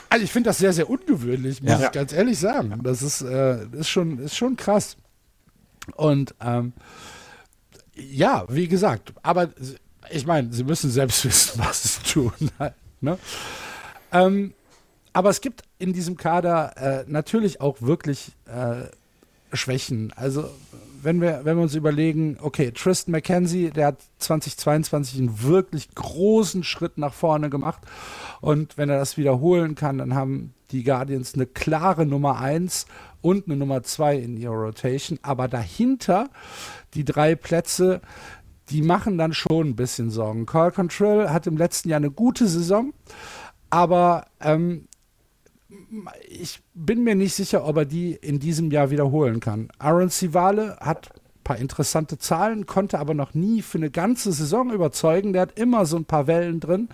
Also ich finde das sehr, sehr ungewöhnlich, muss ja. ich ganz ehrlich sagen. Das ist, äh, ist, schon, ist schon krass. Und ähm, ja, wie gesagt, aber ich meine, sie müssen selbst wissen, was sie tun. ne? ähm, aber es gibt in diesem Kader äh, natürlich auch wirklich äh, Schwächen. Also wenn wir, wenn wir uns überlegen, okay, Tristan McKenzie, der hat 2022 einen wirklich großen Schritt nach vorne gemacht. Und wenn er das wiederholen kann, dann haben die Guardians eine klare Nummer 1 und eine Nummer 2 in ihrer Rotation. Aber dahinter die drei Plätze, die machen dann schon ein bisschen Sorgen. Carl Control hat im letzten Jahr eine gute Saison, aber ähm, ich bin mir nicht sicher, ob er die in diesem Jahr wiederholen kann. Aaron Sivale hat ein paar interessante Zahlen, konnte aber noch nie für eine ganze Saison überzeugen. Der hat immer so ein paar Wellen drin.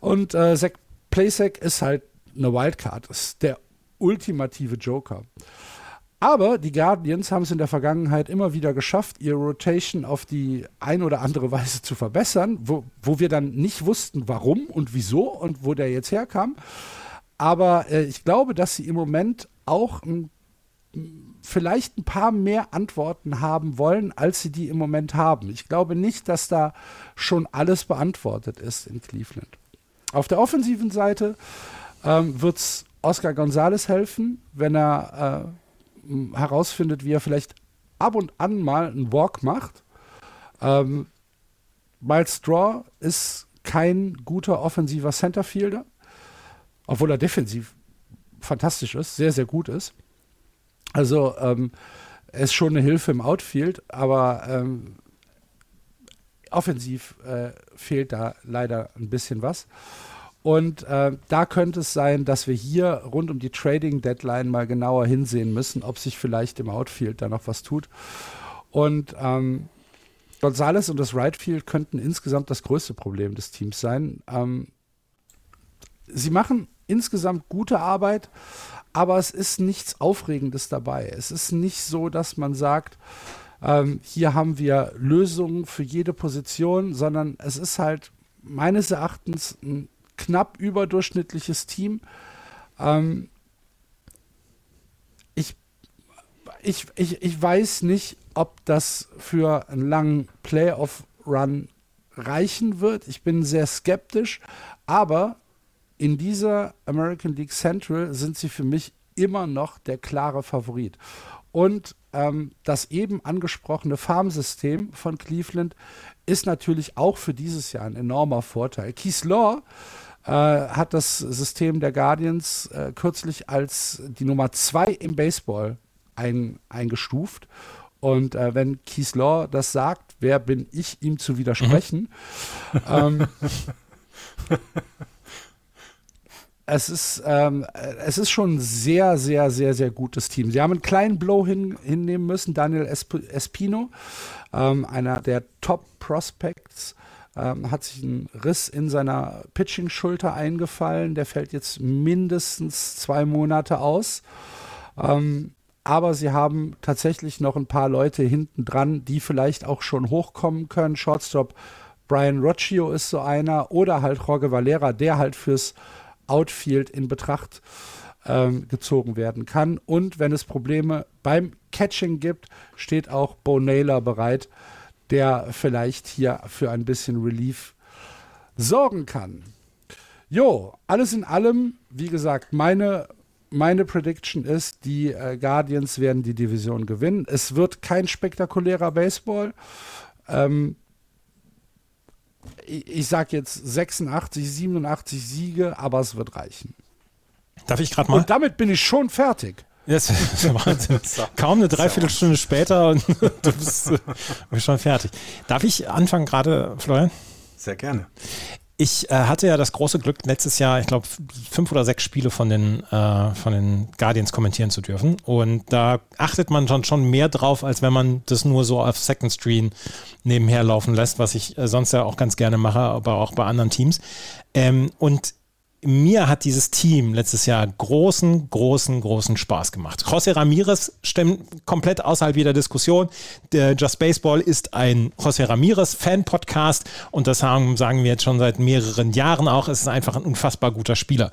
Und äh, Zach Plasek ist halt eine Wildcard, ist der ultimative Joker. Aber die Guardians haben es in der Vergangenheit immer wieder geschafft, ihre Rotation auf die ein oder andere Weise zu verbessern, wo, wo wir dann nicht wussten, warum und wieso und wo der jetzt herkam. Aber äh, ich glaube, dass sie im Moment auch ein, vielleicht ein paar mehr Antworten haben wollen, als sie die im Moment haben. Ich glaube nicht, dass da schon alles beantwortet ist in Cleveland. Auf der offensiven Seite ähm, wird es Oscar Gonzalez helfen, wenn er äh, herausfindet, wie er vielleicht ab und an mal einen Walk macht. Ähm, Miles Straw ist kein guter offensiver Centerfielder obwohl er defensiv fantastisch ist, sehr, sehr gut ist. Also ähm, er ist schon eine Hilfe im Outfield, aber ähm, offensiv äh, fehlt da leider ein bisschen was. Und äh, da könnte es sein, dass wir hier rund um die Trading Deadline mal genauer hinsehen müssen, ob sich vielleicht im Outfield da noch was tut. Und ähm, Gonzales und das Right Field könnten insgesamt das größte Problem des Teams sein. Ähm, sie machen insgesamt gute Arbeit, aber es ist nichts Aufregendes dabei. Es ist nicht so, dass man sagt, ähm, hier haben wir Lösungen für jede Position, sondern es ist halt meines Erachtens ein knapp überdurchschnittliches Team. Ähm, ich, ich, ich, ich weiß nicht, ob das für einen langen Playoff-Run reichen wird. Ich bin sehr skeptisch, aber in dieser American League Central sind sie für mich immer noch der klare Favorit. Und ähm, das eben angesprochene Farmsystem von Cleveland ist natürlich auch für dieses Jahr ein enormer Vorteil. Keith Law äh, hat das System der Guardians äh, kürzlich als die Nummer zwei im Baseball ein, eingestuft. Und äh, wenn Keith Law das sagt, wer bin ich, ihm zu widersprechen? Mhm. ähm, es ist, ähm, es ist schon ein sehr, sehr, sehr, sehr gutes Team. Sie haben einen kleinen Blow hin, hinnehmen müssen. Daniel Esp Espino, ähm, einer der Top-Prospects, ähm, hat sich ein Riss in seiner Pitching-Schulter eingefallen. Der fällt jetzt mindestens zwei Monate aus. Ähm, aber sie haben tatsächlich noch ein paar Leute hinten dran, die vielleicht auch schon hochkommen können. Shortstop Brian Rocchio ist so einer oder halt Jorge Valera, der halt fürs Outfield in Betracht ähm, gezogen werden kann. Und wenn es Probleme beim Catching gibt, steht auch Bo Naylor bereit, der vielleicht hier für ein bisschen Relief sorgen kann. Jo, alles in allem, wie gesagt, meine, meine Prediction ist, die äh, Guardians werden die Division gewinnen. Es wird kein spektakulärer Baseball. Ähm, ich sag jetzt 86, 87 Siege, aber es wird reichen. Darf ich gerade mal? Und damit bin ich schon fertig. Ist Wahnsinn. Kaum eine Dreiviertelstunde später und du bist, bist schon fertig. Darf ich anfangen gerade, Florian? Sehr gerne. Ich äh, hatte ja das große Glück, letztes Jahr, ich glaube, fünf oder sechs Spiele von den, äh, von den Guardians kommentieren zu dürfen. Und da achtet man schon, schon mehr drauf, als wenn man das nur so auf Second Screen nebenher laufen lässt, was ich äh, sonst ja auch ganz gerne mache, aber auch bei anderen Teams. Ähm, und mir hat dieses Team letztes Jahr großen, großen, großen Spaß gemacht. José Ramirez stimmt komplett außerhalb jeder Diskussion. Der Just Baseball ist ein José Ramirez Fan-Podcast und das sagen, sagen wir jetzt schon seit mehreren Jahren auch. Es ist einfach ein unfassbar guter Spieler.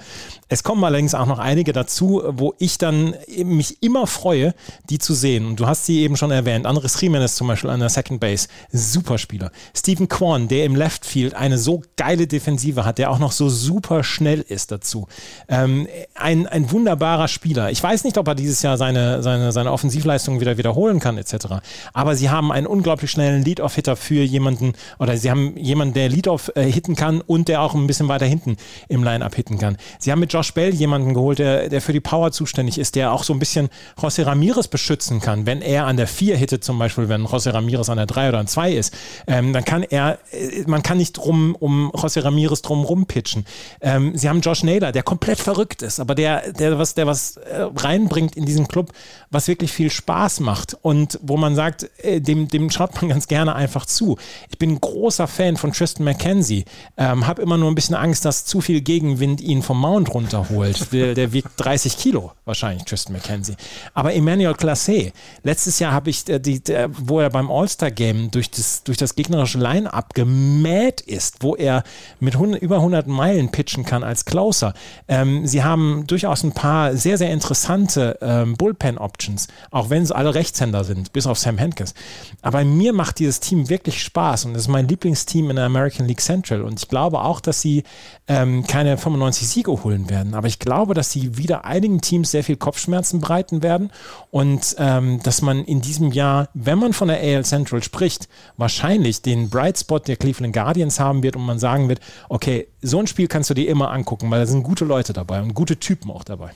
Es kommen allerdings auch noch einige dazu, wo ich dann mich immer freue, die zu sehen. Und du hast sie eben schon erwähnt. Andres Jimenez zum Beispiel an der Second Base. Super Spieler. Stephen Kwan, der im Left Field eine so geile Defensive hat, der auch noch so super schnell Bell ist dazu. Ähm, ein, ein wunderbarer Spieler. Ich weiß nicht, ob er dieses Jahr seine, seine, seine Offensivleistung wieder wiederholen kann, etc. Aber sie haben einen unglaublich schnellen Lead-Off-Hitter für jemanden, oder sie haben jemanden, der Lead-Off äh, hitten kann und der auch ein bisschen weiter hinten im Line-Up hitten kann. Sie haben mit Josh Bell jemanden geholt, der, der für die Power zuständig ist, der auch so ein bisschen José Ramirez beschützen kann. Wenn er an der 4 hittet, zum Beispiel, wenn José Ramirez an der 3 oder an 2 ist, ähm, dann kann er, äh, man kann nicht drum um José Ramirez drum rumpitchen. Ähm, sie haben Josh Naylor, der komplett verrückt ist, aber der, der was, der was äh, reinbringt in diesen Club, was wirklich viel Spaß macht und wo man sagt, äh, dem, dem schaut man ganz gerne einfach zu. Ich bin ein großer Fan von Tristan McKenzie, ähm, habe immer nur ein bisschen Angst, dass zu viel Gegenwind ihn vom Mount runterholt. der, der wiegt 30 Kilo wahrscheinlich, Tristan McKenzie. Aber Emmanuel Classe, letztes Jahr habe ich, äh, die, der, wo er beim All-Star-Game durch das, durch das gegnerische Line-Up gemäht ist, wo er mit 100, über 100 Meilen pitchen kann als Closer. Ähm, sie haben durchaus ein paar sehr, sehr interessante ähm, Bullpen-Options, auch wenn es alle Rechtshänder sind, bis auf Sam Henkes. Aber mir macht dieses Team wirklich Spaß und das ist mein Lieblingsteam in der American League Central. Und ich glaube auch, dass sie ähm, keine 95 Siege holen werden. Aber ich glaube, dass sie wieder einigen Teams sehr viel Kopfschmerzen bereiten werden und ähm, dass man in diesem Jahr, wenn man von der AL Central spricht, wahrscheinlich den Bright Spot der Cleveland Guardians haben wird und man sagen wird, okay, so ein Spiel kannst du dir immer angucken, weil da sind gute Leute dabei und gute Typen auch dabei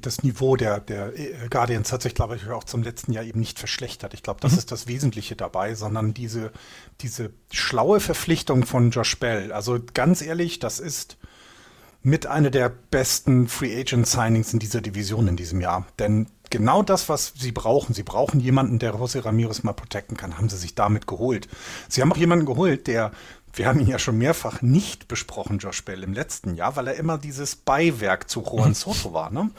das Niveau der, der Guardians hat sich, glaube ich, auch zum letzten Jahr eben nicht verschlechtert. Ich glaube, das mhm. ist das Wesentliche dabei, sondern diese, diese schlaue Verpflichtung von Josh Bell. Also ganz ehrlich, das ist mit einer der besten Free Agent Signings in dieser Division in diesem Jahr. Denn genau das, was sie brauchen, sie brauchen jemanden, der José Ramirez mal protecten kann, haben sie sich damit geholt. Sie haben auch jemanden geholt, der wir haben ihn ja schon mehrfach nicht besprochen, Josh Bell, im letzten Jahr, weil er immer dieses Beiwerk zu Juan mhm. Soto war. Ne?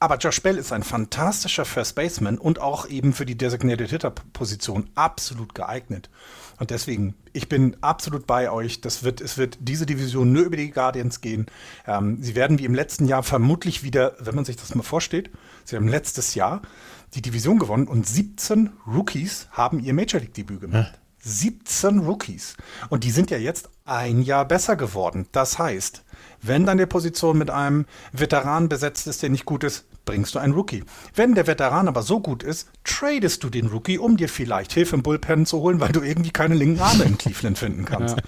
Aber Josh Bell ist ein fantastischer First Baseman und auch eben für die Designated Hitter Position absolut geeignet. Und deswegen, ich bin absolut bei euch. Das wird, es wird diese Division nur über die Guardians gehen. Ähm, sie werden wie im letzten Jahr vermutlich wieder, wenn man sich das mal vorstellt, sie haben letztes Jahr die Division gewonnen und 17 Rookies haben ihr Major League Debüt gemacht. Ja. 17 Rookies. Und die sind ja jetzt ein Jahr besser geworden. Das heißt, wenn deine Position mit einem Veteran besetzt ist, der nicht gut ist, bringst du einen Rookie. Wenn der Veteran aber so gut ist, tradest du den Rookie, um dir vielleicht Hilfe im Bullpen zu holen, weil du irgendwie keine linken Arme in Cleveland finden kannst. Ja.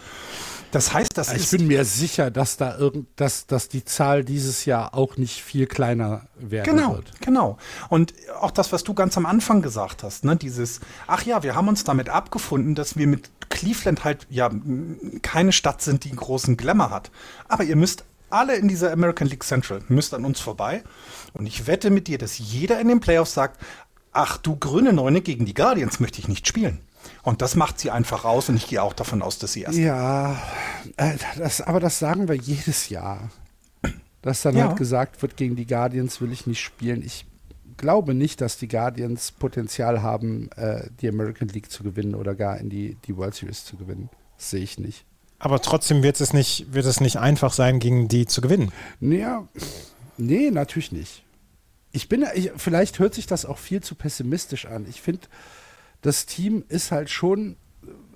Das heißt, das ich ist. Ich bin mir sicher, dass da irgend, dass, dass die Zahl dieses Jahr auch nicht viel kleiner werden genau, wird. Genau. Und auch das, was du ganz am Anfang gesagt hast, ne, dieses, ach ja, wir haben uns damit abgefunden, dass wir mit Cleveland halt ja keine Stadt sind, die einen großen Glamour hat. Aber ihr müsst alle in dieser American League Central müsst an uns vorbei. Und ich wette mit dir, dass jeder in den Playoffs sagt, ach du grüne Neune gegen die Guardians möchte ich nicht spielen. Und das macht sie einfach raus und ich gehe auch davon aus, dass sie erst. Ja, äh, das, aber das sagen wir jedes Jahr. Dass dann ja. halt gesagt wird, gegen die Guardians will ich nicht spielen. Ich glaube nicht, dass die Guardians Potenzial haben, äh, die American League zu gewinnen oder gar in die, die World Series zu gewinnen. Das sehe ich nicht. Aber trotzdem wird es nicht, wird es nicht einfach sein, gegen die zu gewinnen. Ja, nee, natürlich nicht. Ich bin, ich, vielleicht hört sich das auch viel zu pessimistisch an. Ich finde, das Team ist halt schon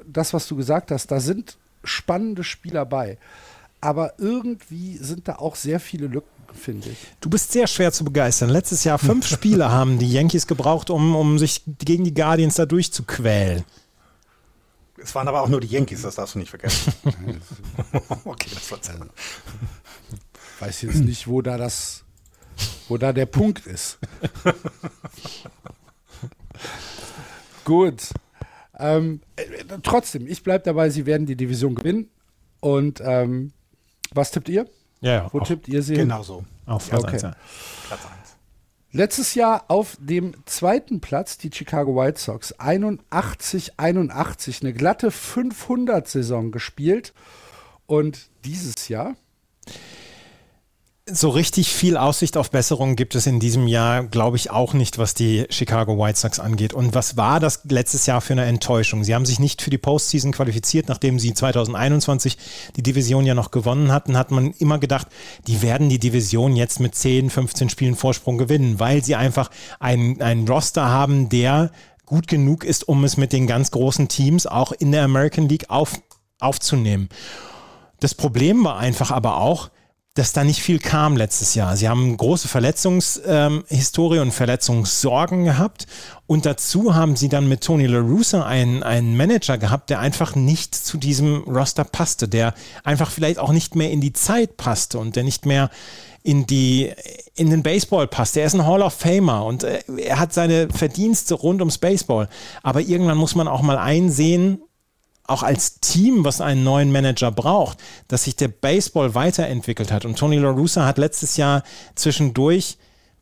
das, was du gesagt hast. Da sind spannende Spieler bei. Aber irgendwie sind da auch sehr viele Lücken, finde ich. Du bist sehr schwer zu begeistern. Letztes Jahr fünf Spiele haben die Yankees gebraucht, um, um sich gegen die Guardians da durchzuquälen. Es waren aber auch nur die Yankees, das darfst du nicht vergessen. okay, das war Weiß jetzt nicht, wo da das, wo da der Punkt ist. Gut. Ähm, äh, trotzdem, ich bleibe dabei, sie werden die Division gewinnen. Und ähm, was tippt ihr? Ja, ja. Wo tippt ihr sie? Genau so. Auf Platz okay. 1. Platz 1. Letztes Jahr auf dem zweiten Platz die Chicago White Sox 81 81 eine glatte 500 Saison gespielt und dieses Jahr so richtig viel Aussicht auf Besserung gibt es in diesem Jahr, glaube ich, auch nicht, was die Chicago White Sox angeht. Und was war das letztes Jahr für eine Enttäuschung? Sie haben sich nicht für die Postseason qualifiziert, nachdem sie 2021 die Division ja noch gewonnen hatten, hat man immer gedacht, die werden die Division jetzt mit 10, 15 Spielen Vorsprung gewinnen, weil sie einfach einen, einen Roster haben, der gut genug ist, um es mit den ganz großen Teams auch in der American League auf, aufzunehmen. Das Problem war einfach aber auch, dass da nicht viel kam letztes Jahr. Sie haben große Verletzungshistorie ähm, und Verletzungssorgen gehabt. Und dazu haben sie dann mit Tony La Russa einen, einen Manager gehabt, der einfach nicht zu diesem Roster passte, der einfach vielleicht auch nicht mehr in die Zeit passte und der nicht mehr in die in den Baseball passt. Er ist ein Hall of Famer und äh, er hat seine Verdienste rund ums Baseball. Aber irgendwann muss man auch mal einsehen, auch als Team, was einen neuen Manager braucht, dass sich der Baseball weiterentwickelt hat. Und Tony La Russa hat letztes Jahr zwischendurch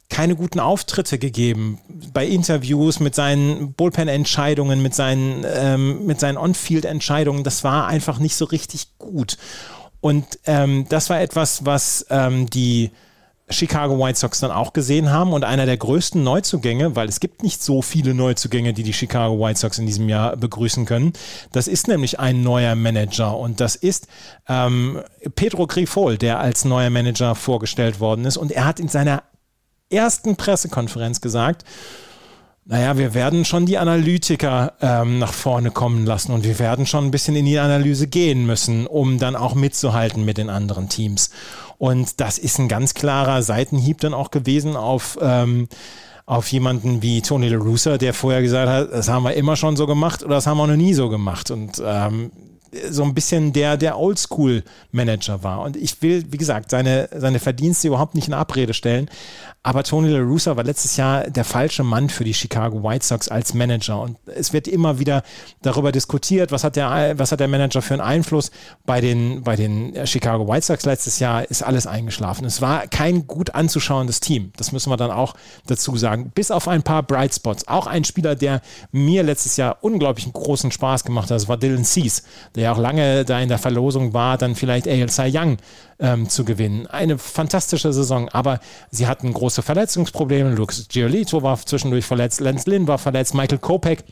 keine guten Auftritte gegeben bei Interviews mit seinen Bullpen-Entscheidungen, mit seinen, ähm, seinen On-Field-Entscheidungen. Das war einfach nicht so richtig gut. Und ähm, das war etwas, was ähm, die Chicago White Sox dann auch gesehen haben und einer der größten Neuzugänge, weil es gibt nicht so viele Neuzugänge, die die Chicago White Sox in diesem Jahr begrüßen können. Das ist nämlich ein neuer Manager und das ist ähm, Pedro Grifol, der als neuer Manager vorgestellt worden ist und er hat in seiner ersten Pressekonferenz gesagt, naja, wir werden schon die Analytiker ähm, nach vorne kommen lassen und wir werden schon ein bisschen in die Analyse gehen müssen, um dann auch mitzuhalten mit den anderen Teams. Und das ist ein ganz klarer Seitenhieb dann auch gewesen auf, ähm, auf jemanden wie Tony La Russa, der vorher gesagt hat, das haben wir immer schon so gemacht oder das haben wir noch nie so gemacht. Und ähm, so ein bisschen der, der Oldschool-Manager war. Und ich will, wie gesagt, seine, seine Verdienste überhaupt nicht in Abrede stellen. Aber Tony La Russa war letztes Jahr der falsche Mann für die Chicago White Sox als Manager. Und es wird immer wieder darüber diskutiert, was hat der, was hat der Manager für einen Einfluss. Bei den, bei den Chicago White Sox letztes Jahr ist alles eingeschlafen. Es war kein gut anzuschauendes Team. Das müssen wir dann auch dazu sagen. Bis auf ein paar Bright Spots. Auch ein Spieler, der mir letztes Jahr unglaublich großen Spaß gemacht hat, das war Dylan Cease der auch lange da in der Verlosung war, dann vielleicht AL Cy Young ähm, zu gewinnen. Eine fantastische Saison, aber sie hatten große Verletzungsprobleme. Lucas Giolito war zwischendurch verletzt, Lance Lynn war verletzt, Michael Kopek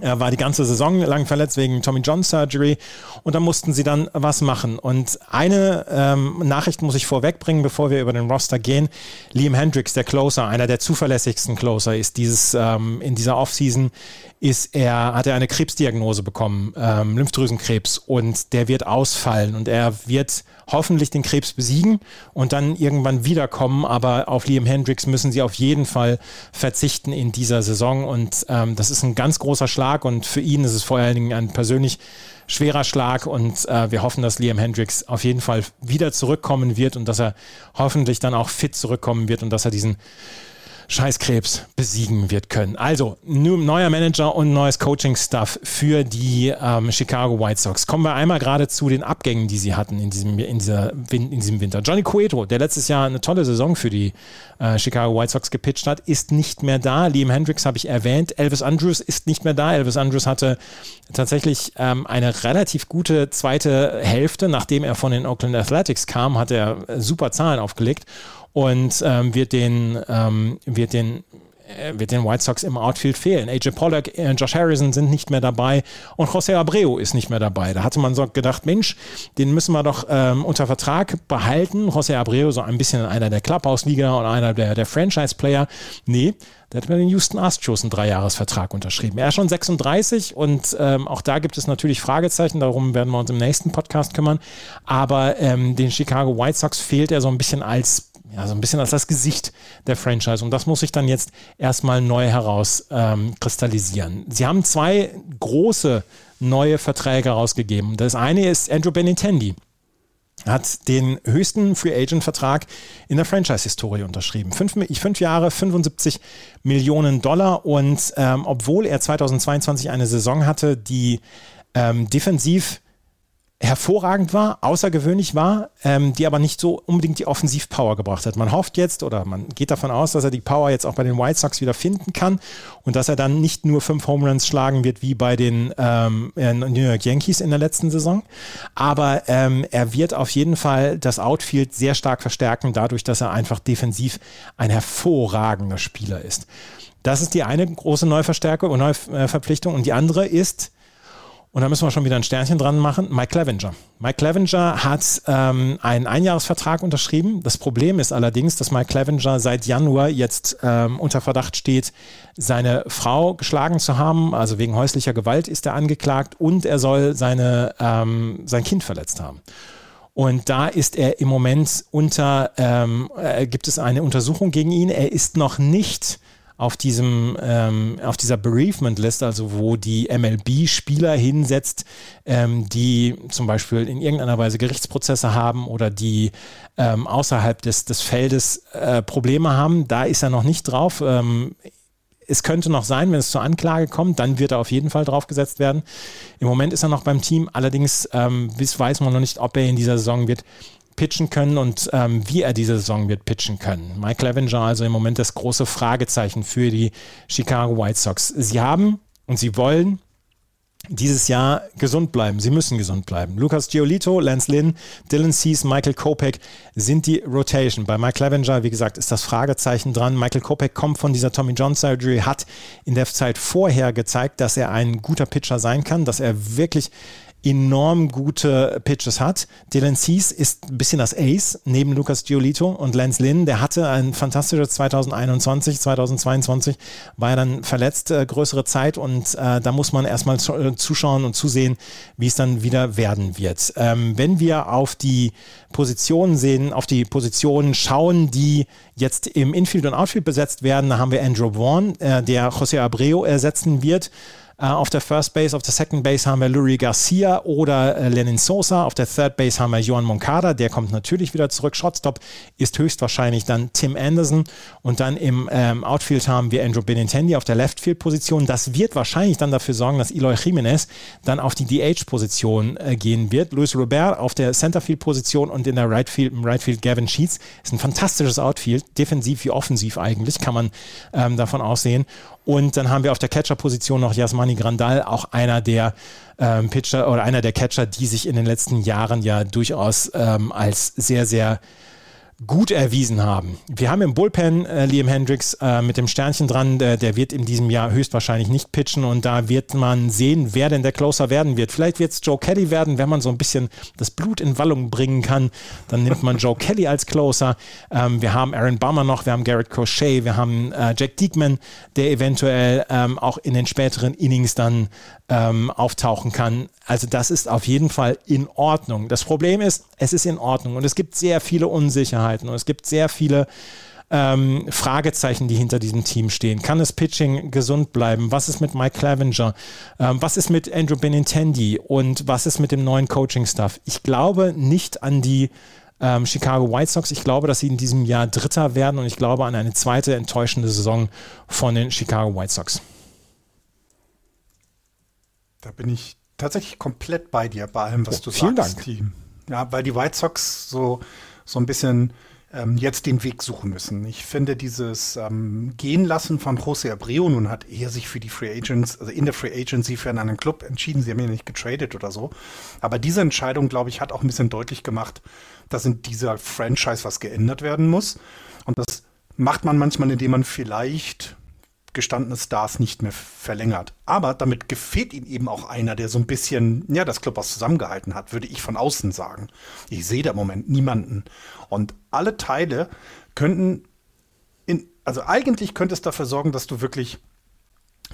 er war die ganze Saison lang verletzt wegen Tommy John Surgery und da mussten sie dann was machen. Und eine ähm, Nachricht muss ich vorwegbringen, bevor wir über den Roster gehen. Liam Hendricks, der Closer, einer der zuverlässigsten Closer, ist dieses ähm, in dieser Offseason ist er hat er eine Krebsdiagnose bekommen, ähm, Lymphdrüsenkrebs und der wird ausfallen und er wird hoffentlich den Krebs besiegen und dann irgendwann wiederkommen. Aber auf Liam Hendricks müssen sie auf jeden Fall verzichten in dieser Saison. Und ähm, das ist ein ganz großer Schlag und für ihn ist es vor allen Dingen ein persönlich schwerer Schlag und äh, wir hoffen, dass Liam Hendricks auf jeden Fall wieder zurückkommen wird und dass er hoffentlich dann auch fit zurückkommen wird und dass er diesen Scheißkrebs besiegen wird können. Also, neuer Manager und neues Coaching-Stuff für die ähm, Chicago White Sox. Kommen wir einmal gerade zu den Abgängen, die sie hatten in diesem, in, dieser, in diesem Winter. Johnny Cueto, der letztes Jahr eine tolle Saison für die äh, Chicago White Sox gepitcht hat, ist nicht mehr da. Liam Hendricks habe ich erwähnt. Elvis Andrews ist nicht mehr da. Elvis Andrews hatte tatsächlich ähm, eine relativ gute zweite Hälfte. Nachdem er von den Oakland Athletics kam, hat er super Zahlen aufgelegt und ähm, wird den, ähm, wird den äh, wird den White Sox im Outfield fehlen. AJ Pollock, äh, Josh Harrison sind nicht mehr dabei und José Abreu ist nicht mehr dabei. Da hatte man so gedacht, Mensch, den müssen wir doch ähm, unter Vertrag behalten. José Abreu, so ein bisschen einer der Clubhouse-Liga und einer der, der Franchise-Player. Nee, der hat bei den Houston Astros einen Dreijahresvertrag unterschrieben. Er ist schon 36 und ähm, auch da gibt es natürlich Fragezeichen, darum werden wir uns im nächsten Podcast kümmern. Aber ähm, den Chicago White Sox fehlt er so ein bisschen als ja, so ein bisschen als das Gesicht der Franchise. Und das muss sich dann jetzt erstmal neu herauskristallisieren. Ähm, Sie haben zwei große neue Verträge herausgegeben. Das eine ist Andrew Benintendi hat den höchsten Free Agent Vertrag in der Franchise-Historie unterschrieben. Fünf, fünf, Jahre, 75 Millionen Dollar und ähm, obwohl er 2022 eine Saison hatte, die ähm, defensiv hervorragend war, außergewöhnlich war, ähm, die aber nicht so unbedingt die Offensivpower gebracht hat. Man hofft jetzt oder man geht davon aus, dass er die Power jetzt auch bei den White Sox wieder finden kann und dass er dann nicht nur fünf Home Runs schlagen wird wie bei den ähm, New York Yankees in der letzten Saison, aber ähm, er wird auf jeden Fall das Outfield sehr stark verstärken, dadurch, dass er einfach defensiv ein hervorragender Spieler ist. Das ist die eine große Neuverstärkung und Neuverpflichtung und die andere ist und da müssen wir schon wieder ein Sternchen dran machen. Mike Clevenger. Mike Clevenger hat ähm, einen Einjahresvertrag unterschrieben. Das Problem ist allerdings, dass Mike Clevenger seit Januar jetzt ähm, unter Verdacht steht, seine Frau geschlagen zu haben. Also wegen häuslicher Gewalt ist er angeklagt und er soll seine, ähm, sein Kind verletzt haben. Und da ist er im Moment unter, ähm, äh, gibt es eine Untersuchung gegen ihn. Er ist noch nicht auf diesem ähm, auf dieser Bereavement List, also wo die MLB Spieler hinsetzt, ähm, die zum Beispiel in irgendeiner Weise Gerichtsprozesse haben oder die ähm, außerhalb des, des Feldes äh, Probleme haben, da ist er noch nicht drauf. Ähm, es könnte noch sein, wenn es zur Anklage kommt, dann wird er auf jeden Fall draufgesetzt werden. Im Moment ist er noch beim Team, allerdings ähm, weiß man noch nicht, ob er in dieser Saison wird pitchen können und ähm, wie er diese Saison wird pitchen können. Mike Clevenger also im Moment das große Fragezeichen für die Chicago White Sox. Sie haben und sie wollen dieses Jahr gesund bleiben. Sie müssen gesund bleiben. Lucas Giolito, Lance Lynn, Dylan Cease, Michael Kopek sind die Rotation. Bei Mike Clevenger, wie gesagt, ist das Fragezeichen dran. Michael Kopek kommt von dieser Tommy John Surgery, hat in der Zeit vorher gezeigt, dass er ein guter Pitcher sein kann, dass er wirklich enorm gute Pitches hat. Dylan Cease ist ein bisschen das Ace neben Lucas Giolito und Lance Lynn. Der hatte ein fantastisches 2021, 2022 war er dann verletzt, äh, größere Zeit und äh, da muss man erstmal äh, zuschauen und zusehen, wie es dann wieder werden wird. Ähm, wenn wir auf die Positionen sehen, auf die Positionen schauen, die jetzt im Infield und Outfield besetzt werden, da haben wir Andrew Vaughn, äh, der José Abreu ersetzen wird. Äh, auf der First Base, auf der Second Base haben wir Lurie Garcia oder äh, Lenin Sosa. Auf der Third Base haben wir Johan Moncada, der kommt natürlich wieder zurück. Shotstop ist höchstwahrscheinlich dann Tim Anderson. Und dann im ähm, Outfield haben wir Andrew Benintendi auf der Left Field Position. Das wird wahrscheinlich dann dafür sorgen, dass Eloy Jimenez dann auf die DH-Position äh, gehen wird. Luis Robert auf der Centerfield Position und in der Right Field, im Right Field Gavin Sheets. Ist ein fantastisches Outfield, defensiv wie offensiv eigentlich, kann man ähm, davon aussehen. Und dann haben wir auf der Catcher-Position noch Jasmani Grandal, auch einer der ähm, Pitcher oder einer der Catcher, die sich in den letzten Jahren ja durchaus ähm, als sehr, sehr gut erwiesen haben. Wir haben im Bullpen äh, Liam Hendricks äh, mit dem Sternchen dran, der, der, wird in diesem Jahr höchstwahrscheinlich nicht pitchen und da wird man sehen, wer denn der Closer werden wird. Vielleicht wird es Joe Kelly werden, wenn man so ein bisschen das Blut in Wallung bringen kann, dann nimmt man Joe Kelly als Closer. Ähm, wir haben Aaron Bummer noch, wir haben Garrett Crochet, wir haben äh, Jack Diekman, der eventuell ähm, auch in den späteren Innings dann ähm, auftauchen kann. Also das ist auf jeden Fall in Ordnung. Das Problem ist, es ist in Ordnung und es gibt sehr viele Unsicherheiten und es gibt sehr viele ähm, Fragezeichen, die hinter diesem Team stehen. Kann das Pitching gesund bleiben? Was ist mit Mike Clevenger? Ähm, was ist mit Andrew Benintendi? Und was ist mit dem neuen Coaching-Staff? Ich glaube nicht an die ähm, Chicago White Sox. Ich glaube, dass sie in diesem Jahr Dritter werden und ich glaube an eine zweite enttäuschende Saison von den Chicago White Sox. Da bin ich tatsächlich komplett bei dir, bei allem, was oh, du vielen sagst. Vielen Dank. Die, ja, weil die White Sox so, so ein bisschen ähm, jetzt den Weg suchen müssen. Ich finde dieses ähm, Gehen lassen von José Abreu, nun hat er sich für die Free Agents, also in der Free Agency für einen Club entschieden, sie haben ihn nicht getradet oder so. Aber diese Entscheidung, glaube ich, hat auch ein bisschen deutlich gemacht, dass in dieser Franchise was geändert werden muss. Und das macht man manchmal, indem man vielleicht gestandene Stars nicht mehr verlängert. Aber damit gefehlt ihm eben auch einer, der so ein bisschen, ja, das Clubhaus zusammengehalten hat, würde ich von außen sagen. Ich sehe da im Moment niemanden. Und alle Teile könnten in, also eigentlich könnte es dafür sorgen, dass du wirklich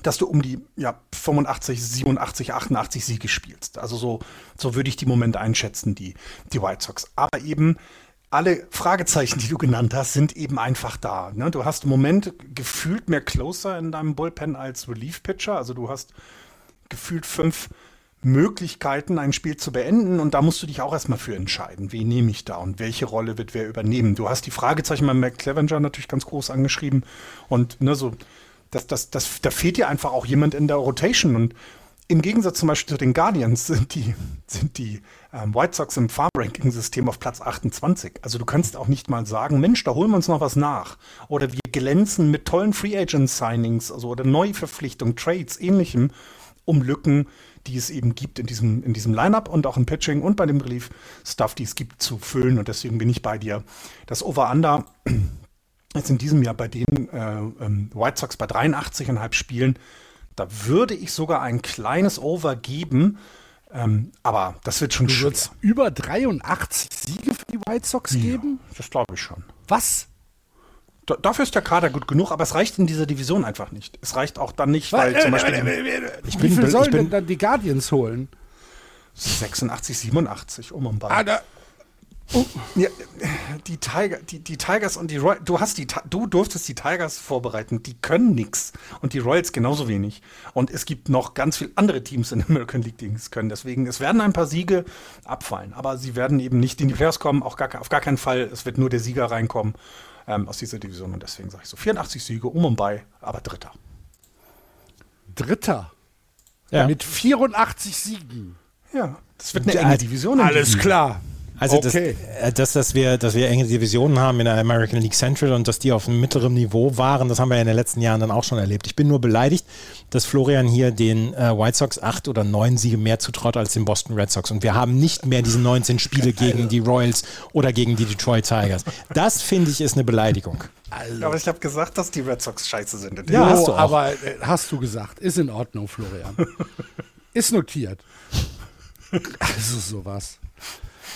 dass du um die ja, 85, 87, 88 Siege spielst. Also so, so würde ich die Momente einschätzen, die, die White Sox. Aber eben alle Fragezeichen, die du genannt hast, sind eben einfach da. Ne? Du hast im Moment gefühlt mehr Closer in deinem Bullpen als Relief-Pitcher. Also du hast gefühlt fünf Möglichkeiten, ein Spiel zu beenden und da musst du dich auch erstmal für entscheiden. Wen nehme ich da und welche Rolle wird wer übernehmen? Du hast die Fragezeichen bei Mac Clevenger natürlich ganz groß angeschrieben und ne, so, das, das, das, da fehlt dir einfach auch jemand in der Rotation und im Gegensatz zum Beispiel zu den Guardians sind die, sind die ähm, White Sox im Farm-Ranking-System auf Platz 28. Also du kannst auch nicht mal sagen, Mensch, da holen wir uns noch was nach. Oder wir glänzen mit tollen Free Agent-Signings also, oder Neuverpflichtungen, Trades, ähnlichem, um Lücken, die es eben gibt in diesem, in diesem Lineup und auch im Pitching und bei dem Relief-Stuff, die es gibt, zu füllen. Und deswegen bin ich bei dir. Das Over-Under ist in diesem Jahr bei den äh, ähm, White Sox bei 83,5 Spielen da würde ich sogar ein kleines Over geben. Ähm, aber das wird schon schwer. Wird über 83 Siege für die White Sox geben? das glaube ich schon. Was? Da, dafür ist der Kader gut genug, aber es reicht in dieser Division einfach nicht. Es reicht auch dann nicht, weil, weil zum Beispiel. Äh, äh, ich bin, wie viel sollen denn dann die Guardians holen? 86, 87 um und bei. Ah, da, Oh, ja, die, Tiger, die, die Tigers und die Royals, du hast die, du durftest die Tigers vorbereiten, die können nichts und die Royals genauso wenig. Und es gibt noch ganz viele andere Teams in der American League, die es können. Deswegen, es werden ein paar Siege abfallen, aber sie werden eben nicht in die Playoffs kommen, auch gar, auf gar keinen Fall. Es wird nur der Sieger reinkommen ähm, aus dieser Division und deswegen sage ich so 84 Siege um und bei, aber Dritter. Dritter? Ja. Mit 84 Siegen. Ja, das wird eine enge Division. Alles klar. Also, okay. das, äh, dass, dass, wir, dass wir enge Divisionen haben in der American League Central und dass die auf einem mittleren Niveau waren, das haben wir in den letzten Jahren dann auch schon erlebt. Ich bin nur beleidigt, dass Florian hier den äh, White Sox acht oder neun Siege mehr zutraut als den Boston Red Sox. Und wir haben nicht mehr diese 19 Spiele gegen die Royals oder gegen die Detroit Tigers. Das finde ich ist eine Beleidigung. Also. Aber ich habe gesagt, dass die Red Sox scheiße sind. Ja, hast du auch. aber äh, hast du gesagt. Ist in Ordnung, Florian. ist notiert. Also sowas.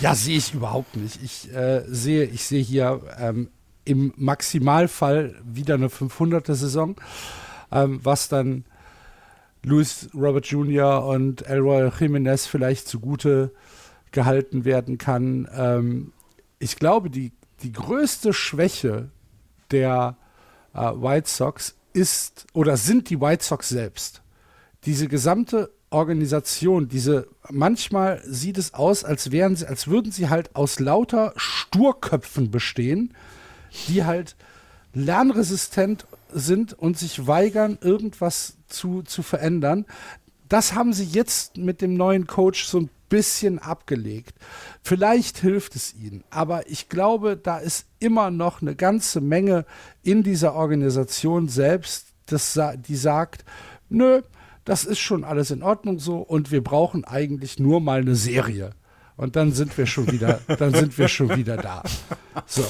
Ja, sehe ich überhaupt nicht. Ich äh, sehe, ich sehe hier ähm, im Maximalfall wieder eine 500er Saison, ähm, was dann Luis Robert Jr. und Elroy Jimenez vielleicht zugute gehalten werden kann. Ähm, ich glaube, die, die größte Schwäche der äh, White Sox ist oder sind die White Sox selbst. Diese gesamte Organisation, diese manchmal sieht es aus, als wären sie, als würden sie halt aus lauter Sturköpfen bestehen, die halt lernresistent sind und sich weigern, irgendwas zu, zu verändern. Das haben sie jetzt mit dem neuen Coach so ein bisschen abgelegt. Vielleicht hilft es ihnen, aber ich glaube, da ist immer noch eine ganze Menge in dieser Organisation selbst, das, die sagt, nö, das ist schon alles in Ordnung so und wir brauchen eigentlich nur mal eine Serie. Und dann sind wir schon wieder, dann sind wir schon wieder da. So,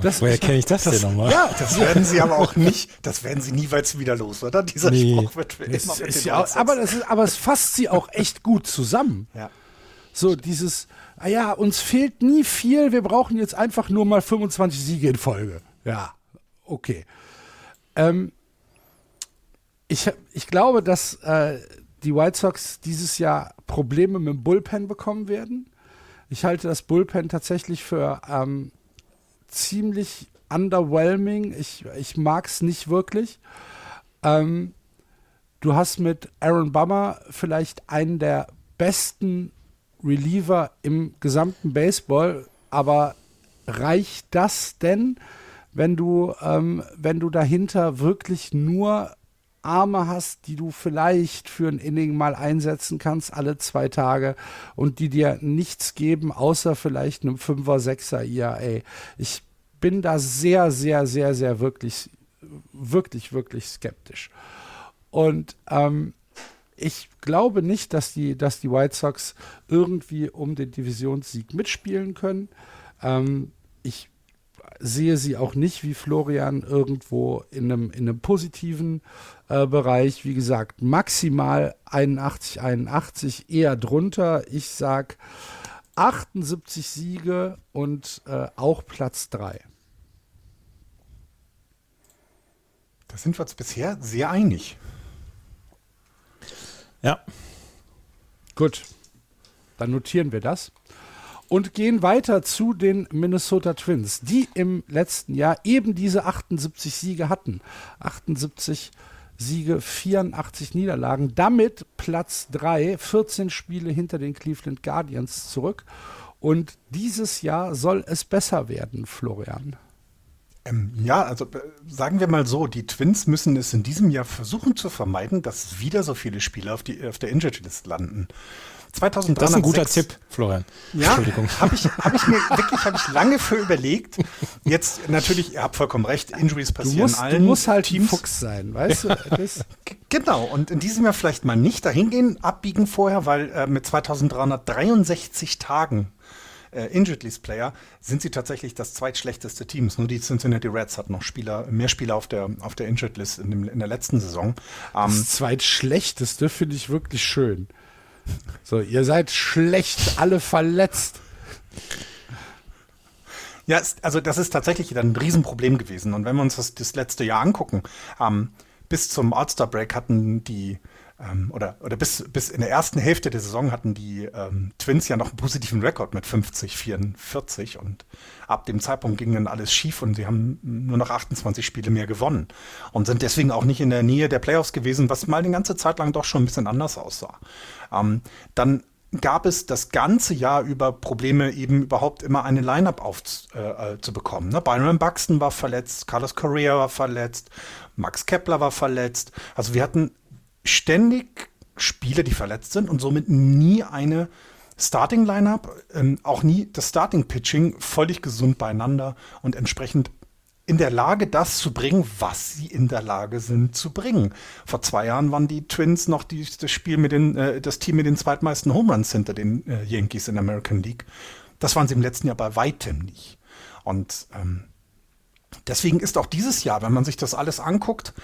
das, Woher kenne ich das, das denn nochmal? Ja, das werden sie aber auch nicht, das werden sie niemals wieder los, oder? Dieser nee. Spruch wird immer mit ja auch, aber, das ist, aber es fasst sie auch echt gut zusammen. Ja. So, dieses, ah ja, uns fehlt nie viel, wir brauchen jetzt einfach nur mal 25 Siege in Folge. Ja, okay. Ähm, ich, ich glaube, dass äh, die White Sox dieses Jahr Probleme mit dem Bullpen bekommen werden. Ich halte das Bullpen tatsächlich für ähm, ziemlich underwhelming. Ich, ich mag es nicht wirklich. Ähm, du hast mit Aaron Bummer vielleicht einen der besten Reliever im gesamten Baseball, aber reicht das denn, wenn du, ähm, wenn du dahinter wirklich nur Arme hast, die du vielleicht für ein Inning mal einsetzen kannst, alle zwei Tage und die dir nichts geben, außer vielleicht einem Fünfer, Sechser IAA. Ich bin da sehr, sehr, sehr, sehr wirklich, wirklich, wirklich skeptisch. Und ähm, ich glaube nicht, dass die, dass die White Sox irgendwie um den Divisionssieg mitspielen können. Ähm, ich sehe sie auch nicht wie Florian irgendwo in einem, in einem positiven äh, Bereich. Wie gesagt, maximal 81, 81, eher drunter. Ich sag 78 Siege und äh, auch Platz 3. Da sind wir uns bisher sehr einig. Ja. Gut. Dann notieren wir das und gehen weiter zu den Minnesota Twins, die im letzten Jahr eben diese 78 Siege hatten. 78 Siege, 84 Niederlagen. Damit Platz 3, 14 Spiele hinter den Cleveland Guardians zurück. Und dieses Jahr soll es besser werden, Florian. Ähm, ja, also äh, sagen wir mal so, die Twins müssen es in diesem Jahr versuchen zu vermeiden, dass wieder so viele Spieler auf, die, auf der Injured List landen. 2306. Das ist ein guter Tipp, Florian. Ja, Entschuldigung. habe ich, hab ich mir wirklich hab ich lange für überlegt. Jetzt natürlich, ihr habt vollkommen recht, Injuries passieren du musst, allen. Du musst halt Teams. Fuchs sein, weißt du? genau, und in diesem Jahr vielleicht mal nicht dahin gehen, abbiegen vorher, weil äh, mit 2363 Tagen äh, Injured List Player sind sie tatsächlich das zweitschlechteste Team. Nur die Cincinnati Reds hatten noch Spieler, mehr Spieler auf der, auf der Injured List in, dem, in der letzten Saison. Ähm, das zweitschlechteste finde ich wirklich schön. So, ihr seid schlecht, alle verletzt. Ja, also das ist tatsächlich ein Riesenproblem gewesen. Und wenn wir uns das, das letzte Jahr angucken, ähm, bis zum All-Star-Break hatten die ähm, oder, oder bis, bis in der ersten Hälfte der Saison hatten die ähm, Twins ja noch einen positiven Rekord mit 50, 44 und ab dem Zeitpunkt ging dann alles schief und sie haben nur noch 28 Spiele mehr gewonnen und sind deswegen auch nicht in der Nähe der Playoffs gewesen, was mal eine ganze Zeit lang doch schon ein bisschen anders aussah. Ähm, dann gab es das ganze Jahr über Probleme, eben überhaupt immer eine Line-Up aufzubekommen. Äh, äh ne? Byron Buxton war verletzt, Carlos Correa war verletzt, Max Kepler war verletzt. Also wir hatten ständig Spieler, die verletzt sind und somit nie eine Starting Lineup, ähm, auch nie das Starting Pitching völlig gesund beieinander und entsprechend in der Lage, das zu bringen, was sie in der Lage sind zu bringen. Vor zwei Jahren waren die Twins noch die, das Spiel mit den, äh, das Team mit den zweitmeisten Home Runs hinter den äh, Yankees in der American League. Das waren sie im letzten Jahr bei weitem nicht. Und ähm, deswegen ist auch dieses Jahr, wenn man sich das alles anguckt,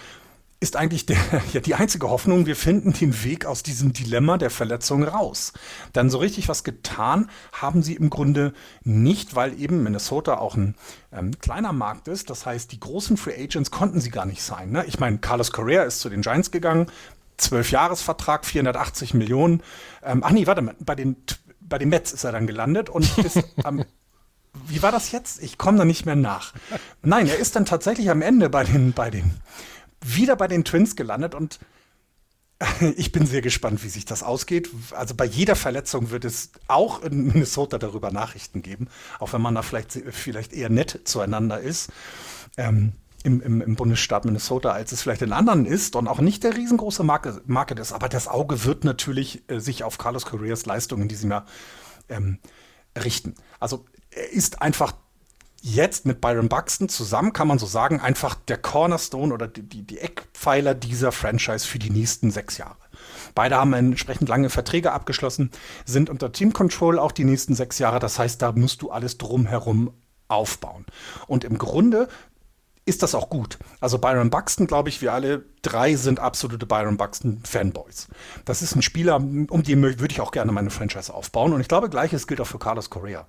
ist eigentlich der, ja, die einzige Hoffnung, wir finden den Weg aus diesem Dilemma der Verletzung raus. Denn so richtig was getan haben sie im Grunde nicht, weil eben Minnesota auch ein ähm, kleiner Markt ist. Das heißt, die großen Free Agents konnten sie gar nicht sein. Ne? Ich meine, Carlos Correa ist zu den Giants gegangen, zwölf Jahresvertrag, 480 Millionen. Ähm, ach nee, warte mal, bei den, bei den Mets ist er dann gelandet und ist am wie war das jetzt? Ich komme da nicht mehr nach. Nein, er ist dann tatsächlich am Ende bei den, bei den wieder bei den Twins gelandet und ich bin sehr gespannt, wie sich das ausgeht. Also bei jeder Verletzung wird es auch in Minnesota darüber Nachrichten geben, auch wenn man da vielleicht, vielleicht eher nett zueinander ist. Ähm, im, im, im, Bundesstaat Minnesota, als es vielleicht in anderen ist und auch nicht der riesengroße Marke, Market ist. Aber das Auge wird natürlich äh, sich auf Carlos Correas Leistung in diesem Jahr ähm, richten. Also er ist einfach jetzt mit Byron Buxton zusammen, kann man so sagen, einfach der Cornerstone oder die, die, die Eckpfeiler dieser Franchise für die nächsten sechs Jahre. Beide haben entsprechend lange Verträge abgeschlossen, sind unter Team Control auch die nächsten sechs Jahre. Das heißt, da musst du alles drumherum aufbauen. Und im Grunde ist das auch gut. Also Byron Buxton, glaube ich, wir alle drei sind absolute Byron Buxton Fanboys. Das ist ein Spieler, um den würde ich auch gerne meine Franchise aufbauen. Und ich glaube, gleiches gilt auch für Carlos Correa.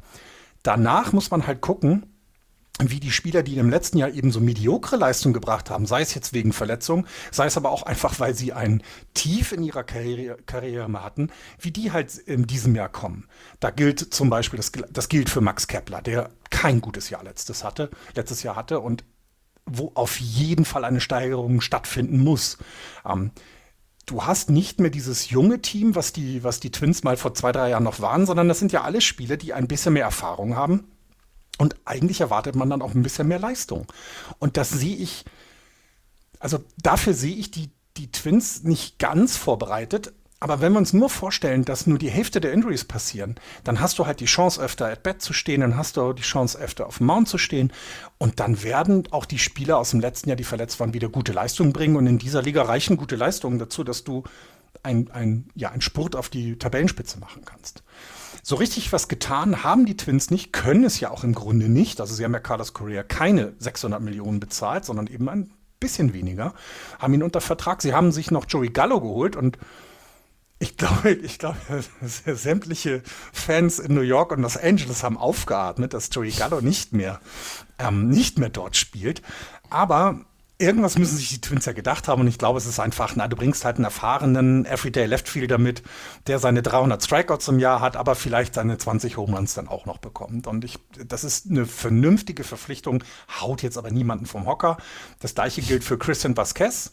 Danach muss man halt gucken, wie die Spieler, die im letzten Jahr eben so mediokre Leistung gebracht haben, sei es jetzt wegen Verletzung, sei es aber auch einfach, weil sie ein Tief in ihrer Karriere, Karriere hatten, wie die halt in diesem Jahr kommen. Da gilt zum Beispiel, das, das gilt für Max Kepler, der kein gutes Jahr letztes hatte, letztes Jahr hatte und wo auf jeden Fall eine Steigerung stattfinden muss. Ähm, du hast nicht mehr dieses junge Team, was die, was die Twins mal vor zwei, drei Jahren noch waren, sondern das sind ja alle Spieler, die ein bisschen mehr Erfahrung haben und eigentlich erwartet man dann auch ein bisschen mehr Leistung. Und das sehe ich, also dafür sehe ich die, die Twins nicht ganz vorbereitet. Aber wenn wir uns nur vorstellen, dass nur die Hälfte der Injuries passieren, dann hast du halt die Chance, öfter at bat zu stehen, dann hast du die Chance, öfter auf dem Mount zu stehen. Und dann werden auch die Spieler aus dem letzten Jahr, die verletzt waren, wieder gute Leistungen bringen. Und in dieser Liga reichen gute Leistungen dazu, dass du ein, ein, ja, einen Spurt auf die Tabellenspitze machen kannst. So richtig was getan haben die Twins nicht, können es ja auch im Grunde nicht. Also sie haben ja Carlos Correa keine 600 Millionen bezahlt, sondern eben ein bisschen weniger, haben ihn unter Vertrag. Sie haben sich noch Joey Gallo geholt und ich glaube, ich glaube, sämtliche Fans in New York und Los Angeles haben aufgeatmet, dass Joey Gallo nicht mehr, ähm, nicht mehr dort spielt. Aber irgendwas müssen sich die Twins ja gedacht haben und ich glaube, es ist einfach, na, du bringst halt einen erfahrenen Everyday Leftfielder mit, der seine 300 Strikeouts im Jahr hat, aber vielleicht seine 20 Home Runs dann auch noch bekommt. Und ich, das ist eine vernünftige Verpflichtung, haut jetzt aber niemanden vom Hocker. Das gleiche gilt für Christian Vasquez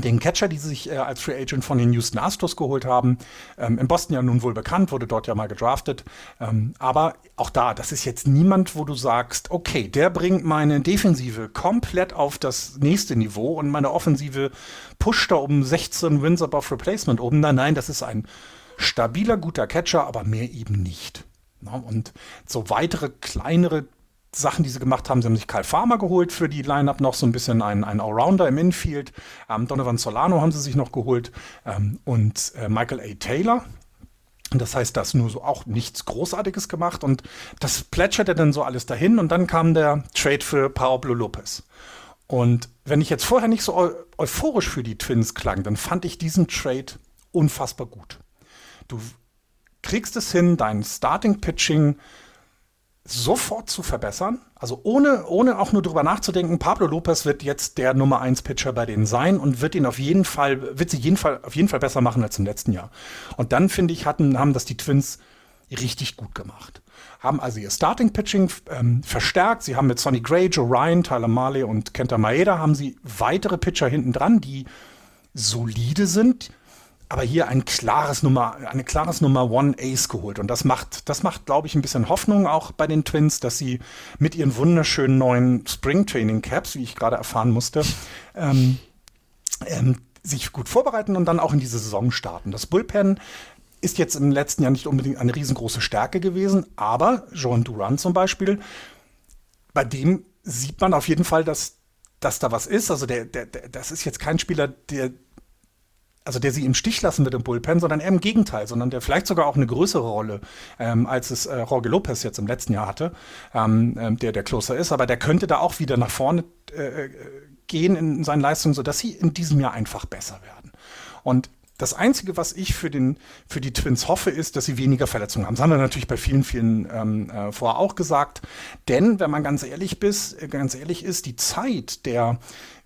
den Catcher, die sie sich äh, als Free Agent von den Houston Astros geholt haben. Ähm, in Boston ja nun wohl bekannt, wurde dort ja mal gedraftet. Ähm, aber auch da, das ist jetzt niemand, wo du sagst, okay, der bringt meine Defensive komplett auf das nächste Niveau und meine Offensive pusht da um 16 Wins above Replacement oben. Nein, nein, das ist ein stabiler, guter Catcher, aber mehr eben nicht. und so weitere kleinere Sachen, die sie gemacht haben. Sie haben sich Kyle Farmer geholt für die Lineup noch so ein bisschen ein, ein Allrounder im Infield. Ähm, Donovan Solano haben sie sich noch geholt ähm, und äh, Michael A. Taylor. Das heißt, das nur so auch nichts Großartiges gemacht und das plätscherte dann so alles dahin und dann kam der Trade für Pablo Lopez. Und wenn ich jetzt vorher nicht so eu euphorisch für die Twins klang, dann fand ich diesen Trade unfassbar gut. Du kriegst es hin, dein Starting Pitching sofort zu verbessern. Also ohne, ohne auch nur drüber nachzudenken, Pablo Lopez wird jetzt der Nummer 1 Pitcher bei denen sein und wird ihn auf jeden Fall, wird sie jeden Fall, auf jeden Fall besser machen als im letzten Jahr. Und dann finde ich, hatten, haben das die Twins richtig gut gemacht. Haben also ihr Starting Pitching ähm, verstärkt. Sie haben mit Sonny Gray, Joe Ryan, Tyler Marley und Kenta Maeda haben sie weitere Pitcher hinten dran, die solide sind, aber hier ein klares Nummer, eine klares Nummer One Ace geholt. Und das macht, das macht, glaube ich, ein bisschen Hoffnung auch bei den Twins, dass sie mit ihren wunderschönen neuen Spring Training Caps, wie ich gerade erfahren musste, ähm, ähm, sich gut vorbereiten und dann auch in diese Saison starten. Das Bullpen ist jetzt im letzten Jahr nicht unbedingt eine riesengroße Stärke gewesen, aber Joan Duran zum Beispiel, bei dem sieht man auf jeden Fall, dass, dass da was ist. Also der, der, der, das ist jetzt kein Spieler, der also der sie im Stich lassen wird im Bullpen, sondern eher im Gegenteil, sondern der vielleicht sogar auch eine größere Rolle, ähm, als es äh, Jorge Lopez jetzt im letzten Jahr hatte, ähm, ähm, der der Closer ist, aber der könnte da auch wieder nach vorne äh, äh, gehen in seinen Leistungen, sodass sie in diesem Jahr einfach besser werden. Und das Einzige, was ich für, den, für die Twins hoffe, ist, dass sie weniger Verletzungen haben. Das haben wir natürlich bei vielen, vielen ähm, äh, vorher auch gesagt. Denn, wenn man ganz ehrlich, bis, äh, ganz ehrlich ist, die Zeit der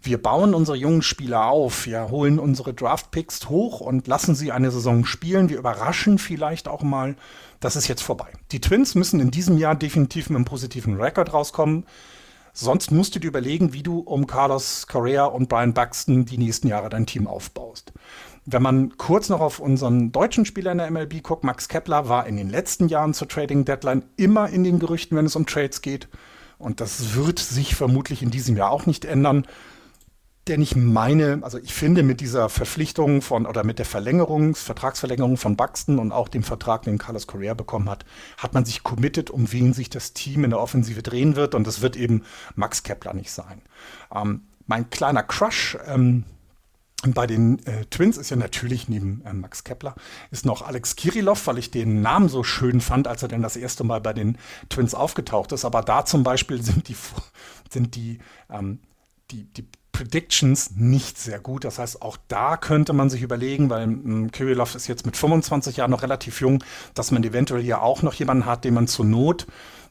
wir bauen unsere jungen Spieler auf, wir holen unsere Draft-Picks hoch und lassen sie eine Saison spielen, wir überraschen vielleicht auch mal. Das ist jetzt vorbei. Die Twins müssen in diesem Jahr definitiv mit einem positiven Rekord rauskommen. Sonst musst du dir überlegen, wie du um Carlos Correa und Brian Buxton die nächsten Jahre dein Team aufbaust. Wenn man kurz noch auf unseren deutschen Spieler in der MLB guckt, Max Kepler war in den letzten Jahren zur Trading Deadline immer in den Gerüchten, wenn es um Trades geht. Und das wird sich vermutlich in diesem Jahr auch nicht ändern denn ich meine, also ich finde mit dieser Verpflichtung von oder mit der Verlängerung, Vertragsverlängerung von Buxton und auch dem Vertrag, den Carlos Correa bekommen hat, hat man sich committed, um wen sich das Team in der Offensive drehen wird und das wird eben Max Kepler nicht sein. Ähm, mein kleiner Crush ähm, bei den äh, Twins ist ja natürlich neben äh, Max Kepler ist noch Alex Kirillov, weil ich den Namen so schön fand, als er denn das erste Mal bei den Twins aufgetaucht ist. Aber da zum Beispiel sind die sind die ähm, die, die Predictions nicht sehr gut. Das heißt, auch da könnte man sich überlegen, weil ähm, Kirillov ist jetzt mit 25 Jahren noch relativ jung, dass man eventuell hier auch noch jemanden hat, den man zur Not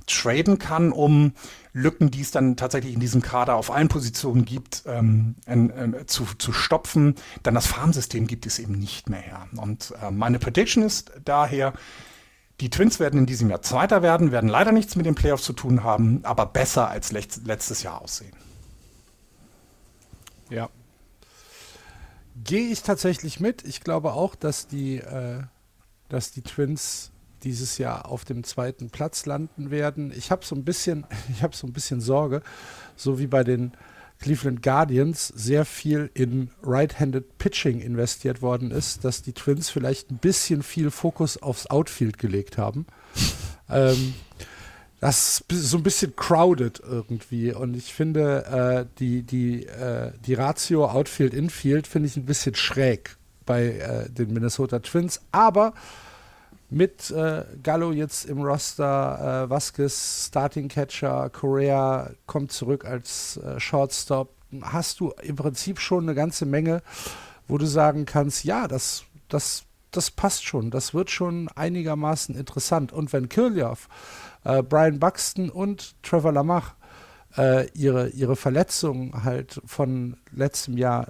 traden kann, um Lücken, die es dann tatsächlich in diesem Kader auf allen Positionen gibt, ähm, äh, zu, zu stopfen. Dann das Farmsystem gibt es eben nicht mehr her. Und äh, meine Prediction ist daher, die Twins werden in diesem Jahr Zweiter werden, werden leider nichts mit den Playoffs zu tun haben, aber besser als letztes Jahr aussehen. Ja. Gehe ich tatsächlich mit. Ich glaube auch, dass die, äh, dass die Twins dieses Jahr auf dem zweiten Platz landen werden. Ich habe so ein bisschen, ich habe so ein bisschen Sorge, so wie bei den Cleveland Guardians sehr viel in Right-Handed Pitching investiert worden ist, dass die Twins vielleicht ein bisschen viel Fokus aufs Outfield gelegt haben. ähm, das ist so ein bisschen crowded irgendwie. Und ich finde, äh, die, die, äh, die Ratio Outfield-Infield finde ich ein bisschen schräg bei äh, den Minnesota Twins. Aber mit äh, Gallo jetzt im Roster, äh, Vasquez Starting Catcher, Correa kommt zurück als äh, Shortstop, hast du im Prinzip schon eine ganze Menge, wo du sagen kannst, ja, das, das, das passt schon, das wird schon einigermaßen interessant. Und wenn Kirliov äh, Brian Buxton und Trevor Lamach äh, ihre, ihre Verletzungen halt von letztem Jahr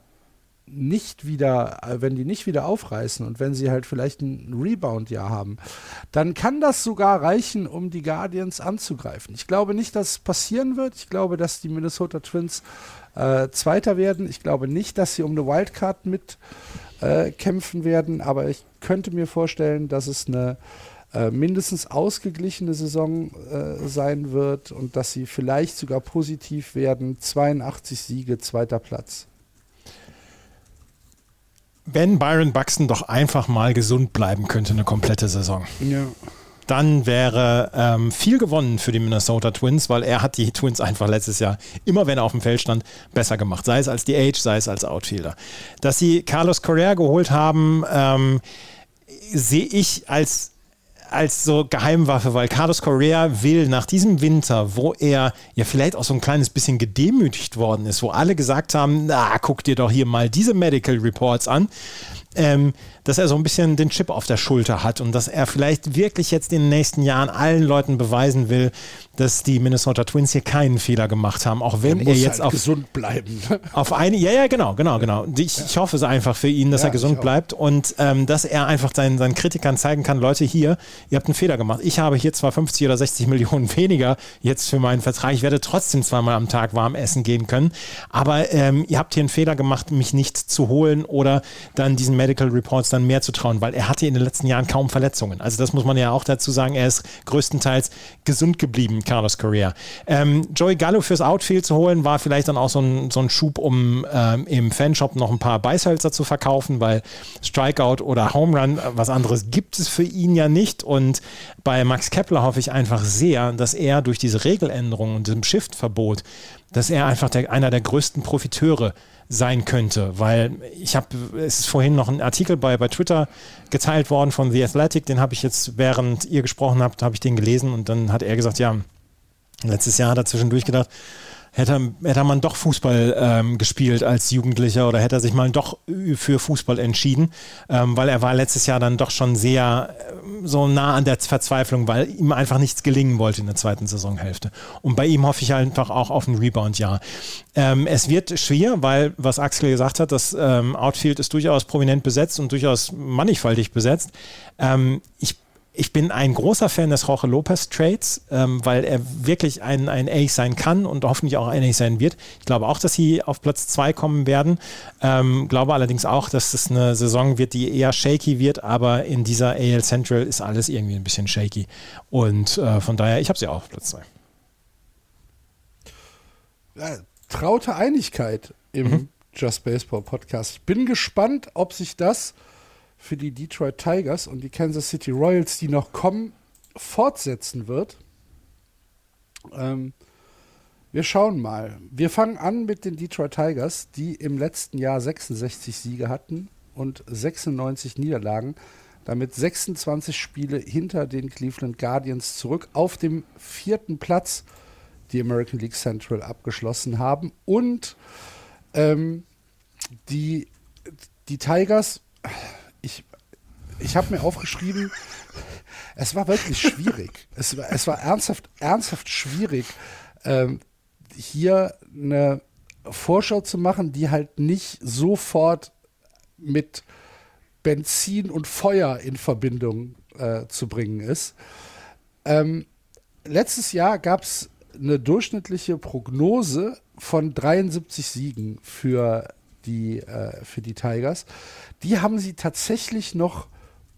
nicht wieder, äh, wenn die nicht wieder aufreißen und wenn sie halt vielleicht ein Rebound-Jahr haben, dann kann das sogar reichen, um die Guardians anzugreifen. Ich glaube nicht, dass es passieren wird. Ich glaube, dass die Minnesota Twins äh, Zweiter werden. Ich glaube nicht, dass sie um eine Wildcard mit äh, kämpfen werden, aber ich könnte mir vorstellen, dass es eine äh, mindestens ausgeglichene Saison äh, sein wird und dass sie vielleicht sogar positiv werden. 82 Siege, zweiter Platz. Wenn Byron Buxton doch einfach mal gesund bleiben könnte, eine komplette Saison. Ja dann wäre ähm, viel gewonnen für die Minnesota Twins, weil er hat die Twins einfach letztes Jahr, immer wenn er auf dem Feld stand, besser gemacht. Sei es als die Age, sei es als Outfielder. Dass sie Carlos Correa geholt haben, ähm, sehe ich als als so Geheimwaffe, weil Carlos Correa will nach diesem Winter, wo er ja vielleicht auch so ein kleines bisschen gedemütigt worden ist, wo alle gesagt haben, na, guck dir doch hier mal diese Medical Reports an. ähm, dass er so ein bisschen den Chip auf der Schulter hat und dass er vielleicht wirklich jetzt in den nächsten Jahren allen Leuten beweisen will, dass die Minnesota Twins hier keinen Fehler gemacht haben, auch wenn er, jetzt halt auf gesund bleiben. Auf eine, ja, ja, genau, genau, genau. Ich, ich hoffe es einfach für ihn, dass ja, er gesund bleibt und ähm, dass er einfach seinen, seinen Kritikern zeigen kann, Leute, hier, ihr habt einen Fehler gemacht. Ich habe hier zwar 50 oder 60 Millionen weniger jetzt für meinen Vertrag, ich werde trotzdem zweimal am Tag warm essen gehen können, aber ähm, ihr habt hier einen Fehler gemacht, mich nicht zu holen oder dann diesen Medical Reports dann mehr zu trauen, weil er hatte in den letzten Jahren kaum Verletzungen. Also das muss man ja auch dazu sagen, er ist größtenteils gesund geblieben, Carlos Correa. Ähm, Joey Gallo fürs Outfield zu holen, war vielleicht dann auch so ein, so ein Schub, um ähm, im Fanshop noch ein paar Beißhölzer zu verkaufen, weil Strikeout oder Home Run, äh, was anderes gibt es für ihn ja nicht. Und bei Max Kepler hoffe ich einfach sehr, dass er durch diese Regeländerung und diesem Shift-Verbot, dass er einfach der, einer der größten Profiteure sein könnte, weil ich habe, es ist vorhin noch ein Artikel bei, bei Twitter geteilt worden von The Athletic, den habe ich jetzt, während ihr gesprochen habt, habe ich den gelesen und dann hat er gesagt, ja, letztes Jahr hat er zwischendurch gedacht, hätte, hätte man doch Fußball ähm, gespielt als Jugendlicher oder hätte er sich mal doch für Fußball entschieden, ähm, weil er war letztes Jahr dann doch schon sehr äh, so nah an der Verzweiflung, weil ihm einfach nichts gelingen wollte in der zweiten Saisonhälfte. Und bei ihm hoffe ich einfach auch auf ein Rebound-Jahr. Ähm, es wird schwer, weil, was Axel gesagt hat, das ähm, Outfield ist durchaus prominent besetzt und durchaus mannigfaltig besetzt. Ähm, ich ich bin ein großer Fan des Jorge Lopez Trades, ähm, weil er wirklich ein, ein Ace sein kann und hoffentlich auch ein Ace sein wird. Ich glaube auch, dass sie auf Platz 2 kommen werden. Ähm, glaube allerdings auch, dass es eine Saison wird, die eher shaky wird, aber in dieser AL Central ist alles irgendwie ein bisschen shaky. Und äh, von daher, ich habe sie auch auf Platz 2. Ja, traute Einigkeit im mhm. Just Baseball Podcast. Ich bin gespannt, ob sich das für die Detroit Tigers und die Kansas City Royals, die noch kommen, fortsetzen wird. Ähm, wir schauen mal. Wir fangen an mit den Detroit Tigers, die im letzten Jahr 66 Siege hatten und 96 Niederlagen. Damit 26 Spiele hinter den Cleveland Guardians zurück auf dem vierten Platz die American League Central abgeschlossen haben. Und ähm, die, die Tigers ich, ich habe mir aufgeschrieben, es war wirklich schwierig. es, war, es war ernsthaft, ernsthaft schwierig, ähm, hier eine Vorschau zu machen, die halt nicht sofort mit Benzin und Feuer in Verbindung äh, zu bringen ist. Ähm, letztes Jahr gab es eine durchschnittliche Prognose von 73 Siegen für die, äh, für die Tigers. Die haben sie tatsächlich noch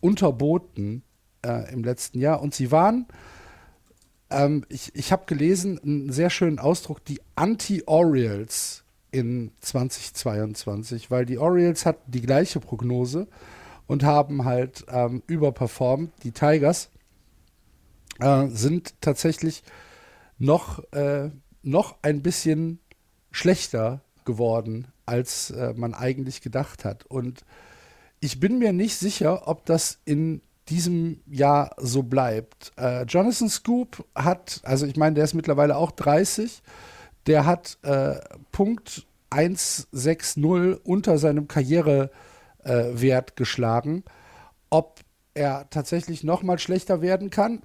unterboten äh, im letzten Jahr. Und sie waren, ähm, ich, ich habe gelesen, einen sehr schönen Ausdruck, die Anti-Orioles in 2022, weil die Orioles hatten die gleiche Prognose und haben halt ähm, überperformt. Die Tigers äh, sind tatsächlich noch, äh, noch ein bisschen schlechter geworden als äh, man eigentlich gedacht hat. Und ich bin mir nicht sicher, ob das in diesem Jahr so bleibt. Äh, Jonathan Scoop hat, also ich meine, der ist mittlerweile auch 30, der hat äh, Punkt 160 unter seinem Karrierewert geschlagen. Ob er tatsächlich noch mal schlechter werden kann,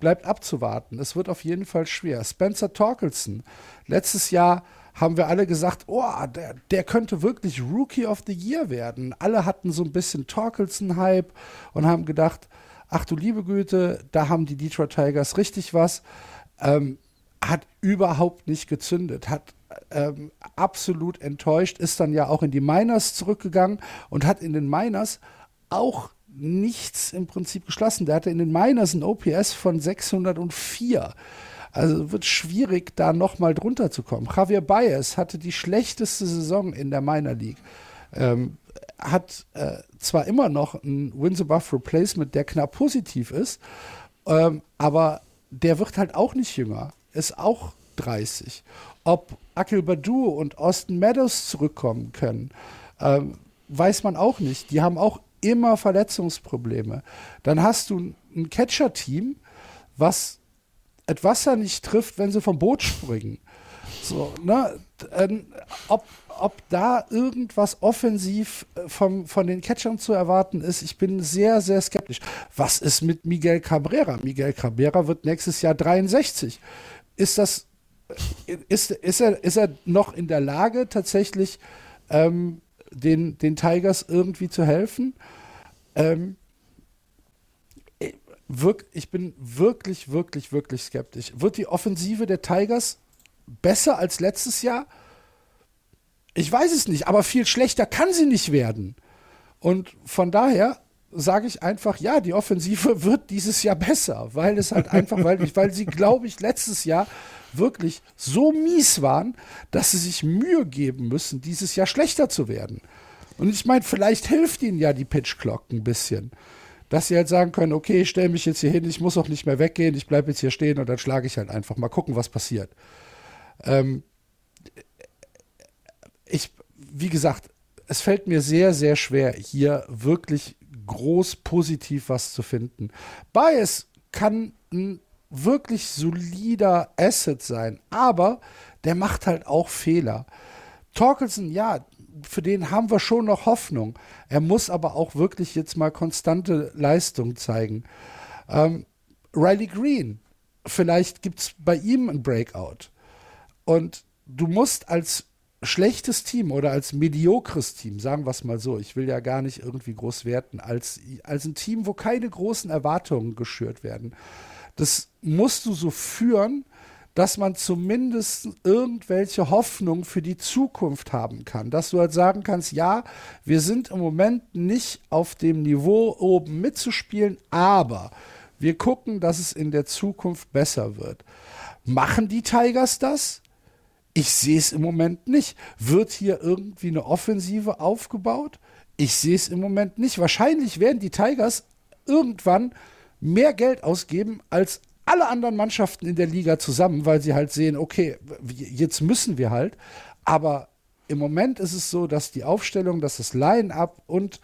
bleibt abzuwarten. Es wird auf jeden Fall schwer. Spencer Torkelson, letztes Jahr haben wir alle gesagt, oh, der, der könnte wirklich Rookie of the Year werden. Alle hatten so ein bisschen Torkelson-Hype und haben gedacht, ach du liebe Güte, da haben die Detroit Tigers richtig was. Ähm, hat überhaupt nicht gezündet, hat ähm, absolut enttäuscht, ist dann ja auch in die Miners zurückgegangen und hat in den Miners auch nichts im Prinzip geschlossen. Der hatte in den Miners ein OPS von 604. Also wird schwierig, da nochmal drunter zu kommen. Javier Baez hatte die schlechteste Saison in der Minor League. Ähm, hat äh, zwar immer noch ein Wins Above Replacement, der knapp positiv ist, ähm, aber der wird halt auch nicht jünger. Ist auch 30. Ob Akil Badu und Austin Meadows zurückkommen können, ähm, weiß man auch nicht. Die haben auch immer Verletzungsprobleme. Dann hast du ein Catcher-Team, was das Wasser nicht trifft, wenn sie vom Boot springen. So, ne? Ähm, ob, ob da irgendwas offensiv äh, vom, von den Catchern zu erwarten ist, ich bin sehr, sehr skeptisch. Was ist mit Miguel Cabrera? Miguel Cabrera wird nächstes Jahr 63. Ist das, äh, ist, ist, er, ist er noch in der Lage, tatsächlich ähm, den, den Tigers irgendwie zu helfen? Ähm, wirk, ich bin wirklich, wirklich, wirklich skeptisch. Wird die Offensive der Tigers besser als letztes Jahr? Ich weiß es nicht, aber viel schlechter kann sie nicht werden. Und von daher sage ich einfach, ja, die Offensive wird dieses Jahr besser, weil es halt einfach, weil, ich, weil sie, glaube ich, letztes Jahr wirklich so mies waren, dass sie sich Mühe geben müssen, dieses Jahr schlechter zu werden. Und ich meine, vielleicht hilft ihnen ja die Pitch Clock ein bisschen dass sie halt sagen können, okay, ich stelle mich jetzt hier hin, ich muss auch nicht mehr weggehen, ich bleibe jetzt hier stehen und dann schlage ich halt einfach mal gucken, was passiert. Ähm, ich, wie gesagt, es fällt mir sehr, sehr schwer, hier wirklich groß positiv was zu finden. Bias kann ein wirklich solider Asset sein, aber der macht halt auch Fehler. Torkelson, ja, für den haben wir schon noch Hoffnung. Er muss aber auch wirklich jetzt mal konstante Leistung zeigen. Ähm, Riley Green, vielleicht gibt es bei ihm ein Breakout. Und du musst als schlechtes Team oder als mediokres Team, sagen wir es mal so, ich will ja gar nicht irgendwie groß werten, als, als ein Team, wo keine großen Erwartungen geschürt werden, das musst du so führen, dass man zumindest irgendwelche Hoffnung für die Zukunft haben kann. Dass du halt sagen kannst, ja, wir sind im Moment nicht auf dem Niveau oben mitzuspielen, aber wir gucken, dass es in der Zukunft besser wird. Machen die Tigers das? Ich sehe es im Moment nicht. Wird hier irgendwie eine Offensive aufgebaut? Ich sehe es im Moment nicht. Wahrscheinlich werden die Tigers irgendwann mehr Geld ausgeben als alle anderen Mannschaften in der Liga zusammen, weil sie halt sehen, okay, jetzt müssen wir halt. Aber im Moment ist es so, dass die Aufstellung, dass das Line-up und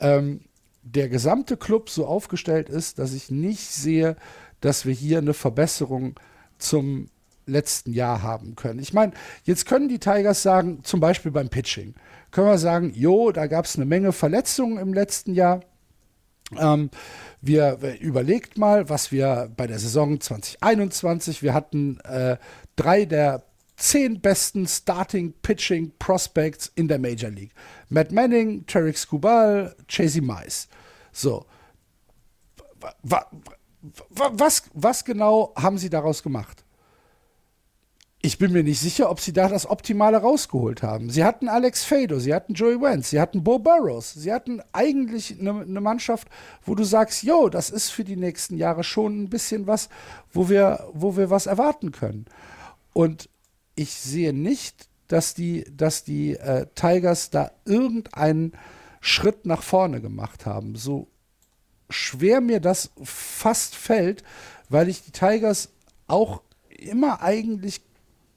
ähm, der gesamte Club so aufgestellt ist, dass ich nicht sehe, dass wir hier eine Verbesserung zum letzten Jahr haben können. Ich meine, jetzt können die Tigers sagen, zum Beispiel beim Pitching, können wir sagen, jo, da gab es eine Menge Verletzungen im letzten Jahr. Ähm, wir überlegt mal, was wir bei der Saison 2021, wir hatten äh, drei der zehn besten Starting Pitching Prospects in der Major League. Matt Manning, Tarek Skubal, Chasey Mice. So. Was, was genau haben sie daraus gemacht? Ich bin mir nicht sicher, ob sie da das Optimale rausgeholt haben. Sie hatten Alex Fado, sie hatten Joey Wentz, sie hatten Bo Burrows, sie hatten eigentlich eine, eine Mannschaft, wo du sagst, yo, das ist für die nächsten Jahre schon ein bisschen was, wo wir, wo wir was erwarten können. Und ich sehe nicht, dass die, dass die äh, Tigers da irgendeinen Schritt nach vorne gemacht haben. So schwer mir das fast fällt, weil ich die Tigers auch immer eigentlich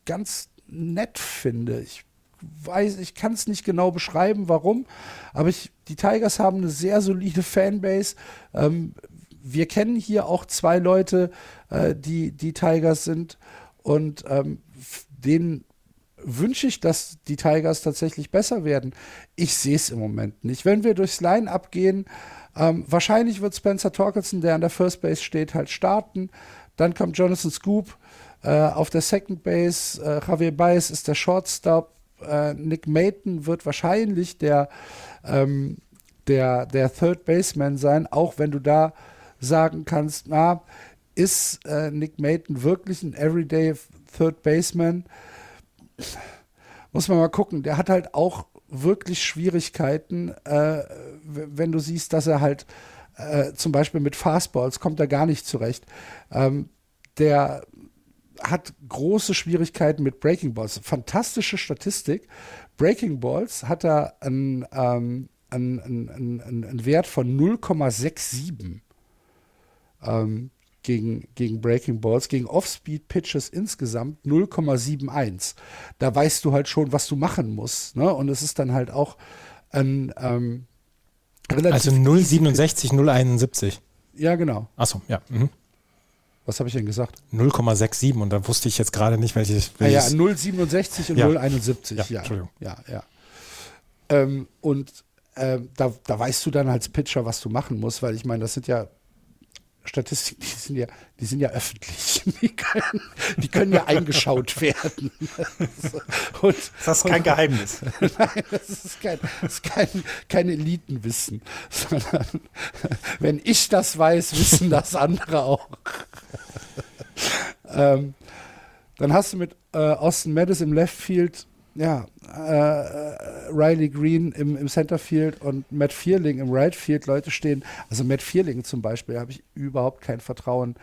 ganz nett finde. Ich weiß, ich kann es nicht genau beschreiben, warum, aber ich, die Tigers haben eine sehr solide Fanbase. Ähm, wir kennen hier auch zwei Leute, äh, die die Tigers sind und ähm, denen wünsche ich, dass die Tigers tatsächlich besser werden. Ich sehe es im Moment nicht. Wenn wir durchs Line-Up gehen, ähm, wahrscheinlich wird Spencer Torkelson, der an der First Base steht, halt starten. Dann kommt Jonathan Scoop, äh, auf der Second Base, äh, Javier Baez ist der Shortstop. Äh, Nick Mayton wird wahrscheinlich der, ähm, der, der Third Baseman sein, auch wenn du da sagen kannst, na, ist äh, Nick Mayton wirklich ein Everyday Third Baseman? Muss man mal gucken. Der hat halt auch wirklich Schwierigkeiten, äh, wenn du siehst, dass er halt äh, zum Beispiel mit Fastballs kommt er gar nicht zurecht. Ähm, der hat große Schwierigkeiten mit Breaking Balls. Fantastische Statistik. Breaking Balls hat er einen, ähm, einen, einen, einen Wert von 0,67 ähm, gegen, gegen Breaking Balls, gegen Off-Speed Pitches insgesamt 0,71. Da weißt du halt schon, was du machen musst. Ne? Und es ist dann halt auch ein ähm, relativ. Also 0,67, 0,71. Ja, genau. Achso, ja. Mhm. Was habe ich denn gesagt? 0,67 und da wusste ich jetzt gerade nicht, welches. Ah, ja, 0,67 und Ja. 0,71. Ja, Ja, Entschuldigung. Ja, ja. Ähm, und ähm, da, da weißt du dann als Pitcher, was du machen musst, weil ich meine, das sind ja Statistiken, die sind ja, die sind ja öffentlich. Die können, die können ja eingeschaut werden. und, Das ist kein Geheimnis. Nein, das ist kein, das ist kein, kein Elitenwissen, sondern wenn ich das weiß, wissen das andere auch. ähm, dann hast du mit äh, Austin Meadows im Left Field, ja, äh, Riley Green im, im Center Field und Matt Vierling im Right Field Leute stehen. Also Matt Vierling zum Beispiel habe ich überhaupt kein Vertrauen,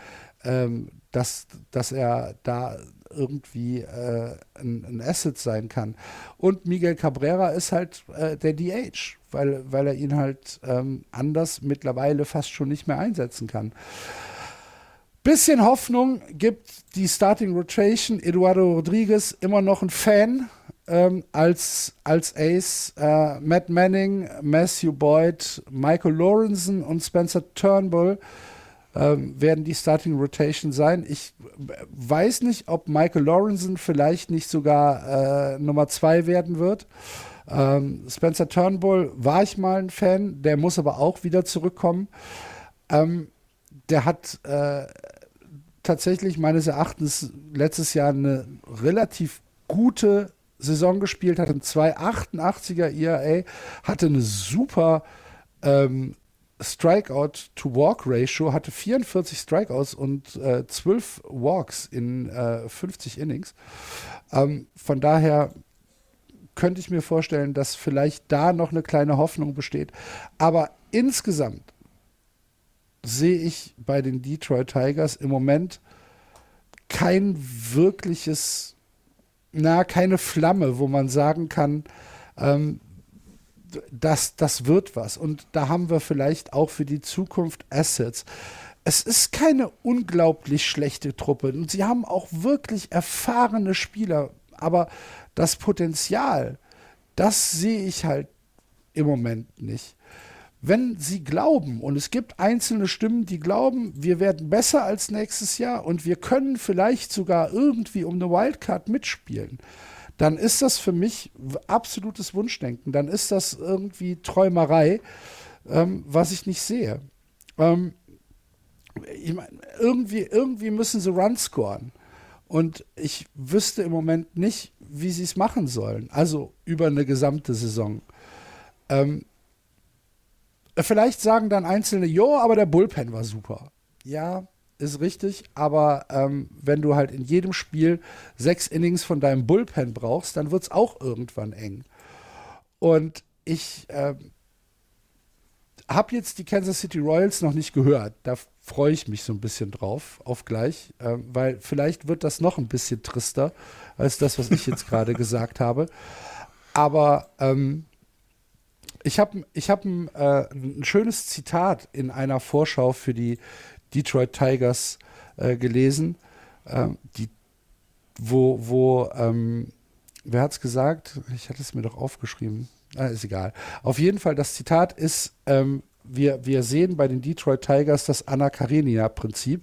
ähm, dass, dass er da irgendwie äh, ein, ein Asset sein kann. Und Miguel Cabrera ist halt äh, der DH, weil, weil er ihn halt ähm, anders mittlerweile fast schon nicht mehr einsetzen kann. Bisschen Hoffnung gibt die Starting Rotation. Eduardo Rodriguez immer noch ein Fan ähm, als, als Ace. Äh, Matt Manning, Matthew Boyd, Michael Lawrenson und Spencer Turnbull ähm, werden die Starting Rotation sein. Ich weiß nicht, ob Michael Lawrenson vielleicht nicht sogar äh, Nummer zwei werden wird. Ähm, Spencer Turnbull war ich mal ein Fan, der muss aber auch wieder zurückkommen. Ähm, der hat äh, tatsächlich meines Erachtens letztes Jahr eine relativ gute Saison gespielt, hatte ein 2,88er ERA, hatte eine super ähm, Strikeout-to-Walk-Ratio, hatte 44 Strikeouts und äh, 12 Walks in äh, 50 Innings. Ähm, von daher könnte ich mir vorstellen, dass vielleicht da noch eine kleine Hoffnung besteht. Aber insgesamt sehe ich bei den Detroit Tigers im Moment kein wirkliches, na, keine Flamme, wo man sagen kann, ähm, das, das wird was. Und da haben wir vielleicht auch für die Zukunft Assets. Es ist keine unglaublich schlechte Truppe und sie haben auch wirklich erfahrene Spieler, aber das Potenzial, das sehe ich halt im Moment nicht wenn sie glauben, und es gibt einzelne Stimmen, die glauben, wir werden besser als nächstes Jahr und wir können vielleicht sogar irgendwie um eine Wildcard mitspielen, dann ist das für mich absolutes Wunschdenken. Dann ist das irgendwie Träumerei, ähm, was ich nicht sehe. Ähm, ich mein, irgendwie, irgendwie müssen sie Run scoren. Und ich wüsste im Moment nicht, wie sie es machen sollen. Also über eine gesamte Saison. Ähm, Vielleicht sagen dann Einzelne, jo, aber der Bullpen war super. Ja, ist richtig, aber ähm, wenn du halt in jedem Spiel sechs Innings von deinem Bullpen brauchst, dann wird es auch irgendwann eng. Und ich ähm, habe jetzt die Kansas City Royals noch nicht gehört. Da freue ich mich so ein bisschen drauf, auf gleich, ähm, weil vielleicht wird das noch ein bisschen trister als das, was ich jetzt gerade gesagt habe. Aber ähm, ich habe ich hab ein, äh, ein schönes Zitat in einer Vorschau für die Detroit Tigers äh, gelesen, ähm, die, wo, wo ähm, wer hat es gesagt? Ich hatte es mir doch aufgeschrieben. Ah, ist egal. Auf jeden Fall, das Zitat ist, ähm, wir, wir sehen bei den Detroit Tigers das Anna Karenina-Prinzip.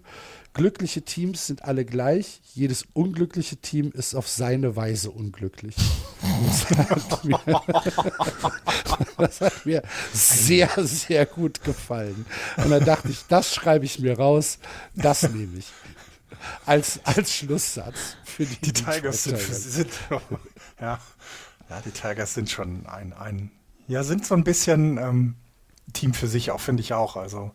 Glückliche Teams sind alle gleich. Jedes unglückliche Team ist auf seine Weise unglücklich. Das hat, mir, das hat mir sehr, sehr gut gefallen. Und da dachte ich, das schreibe ich mir raus, das nehme ich. Als, als Schlusssatz für die, Die Tigers sind, sind ja, ja, die Tigers sind schon ein, ein ja, sind so ein bisschen ähm, Team für sich auch, finde ich auch. Also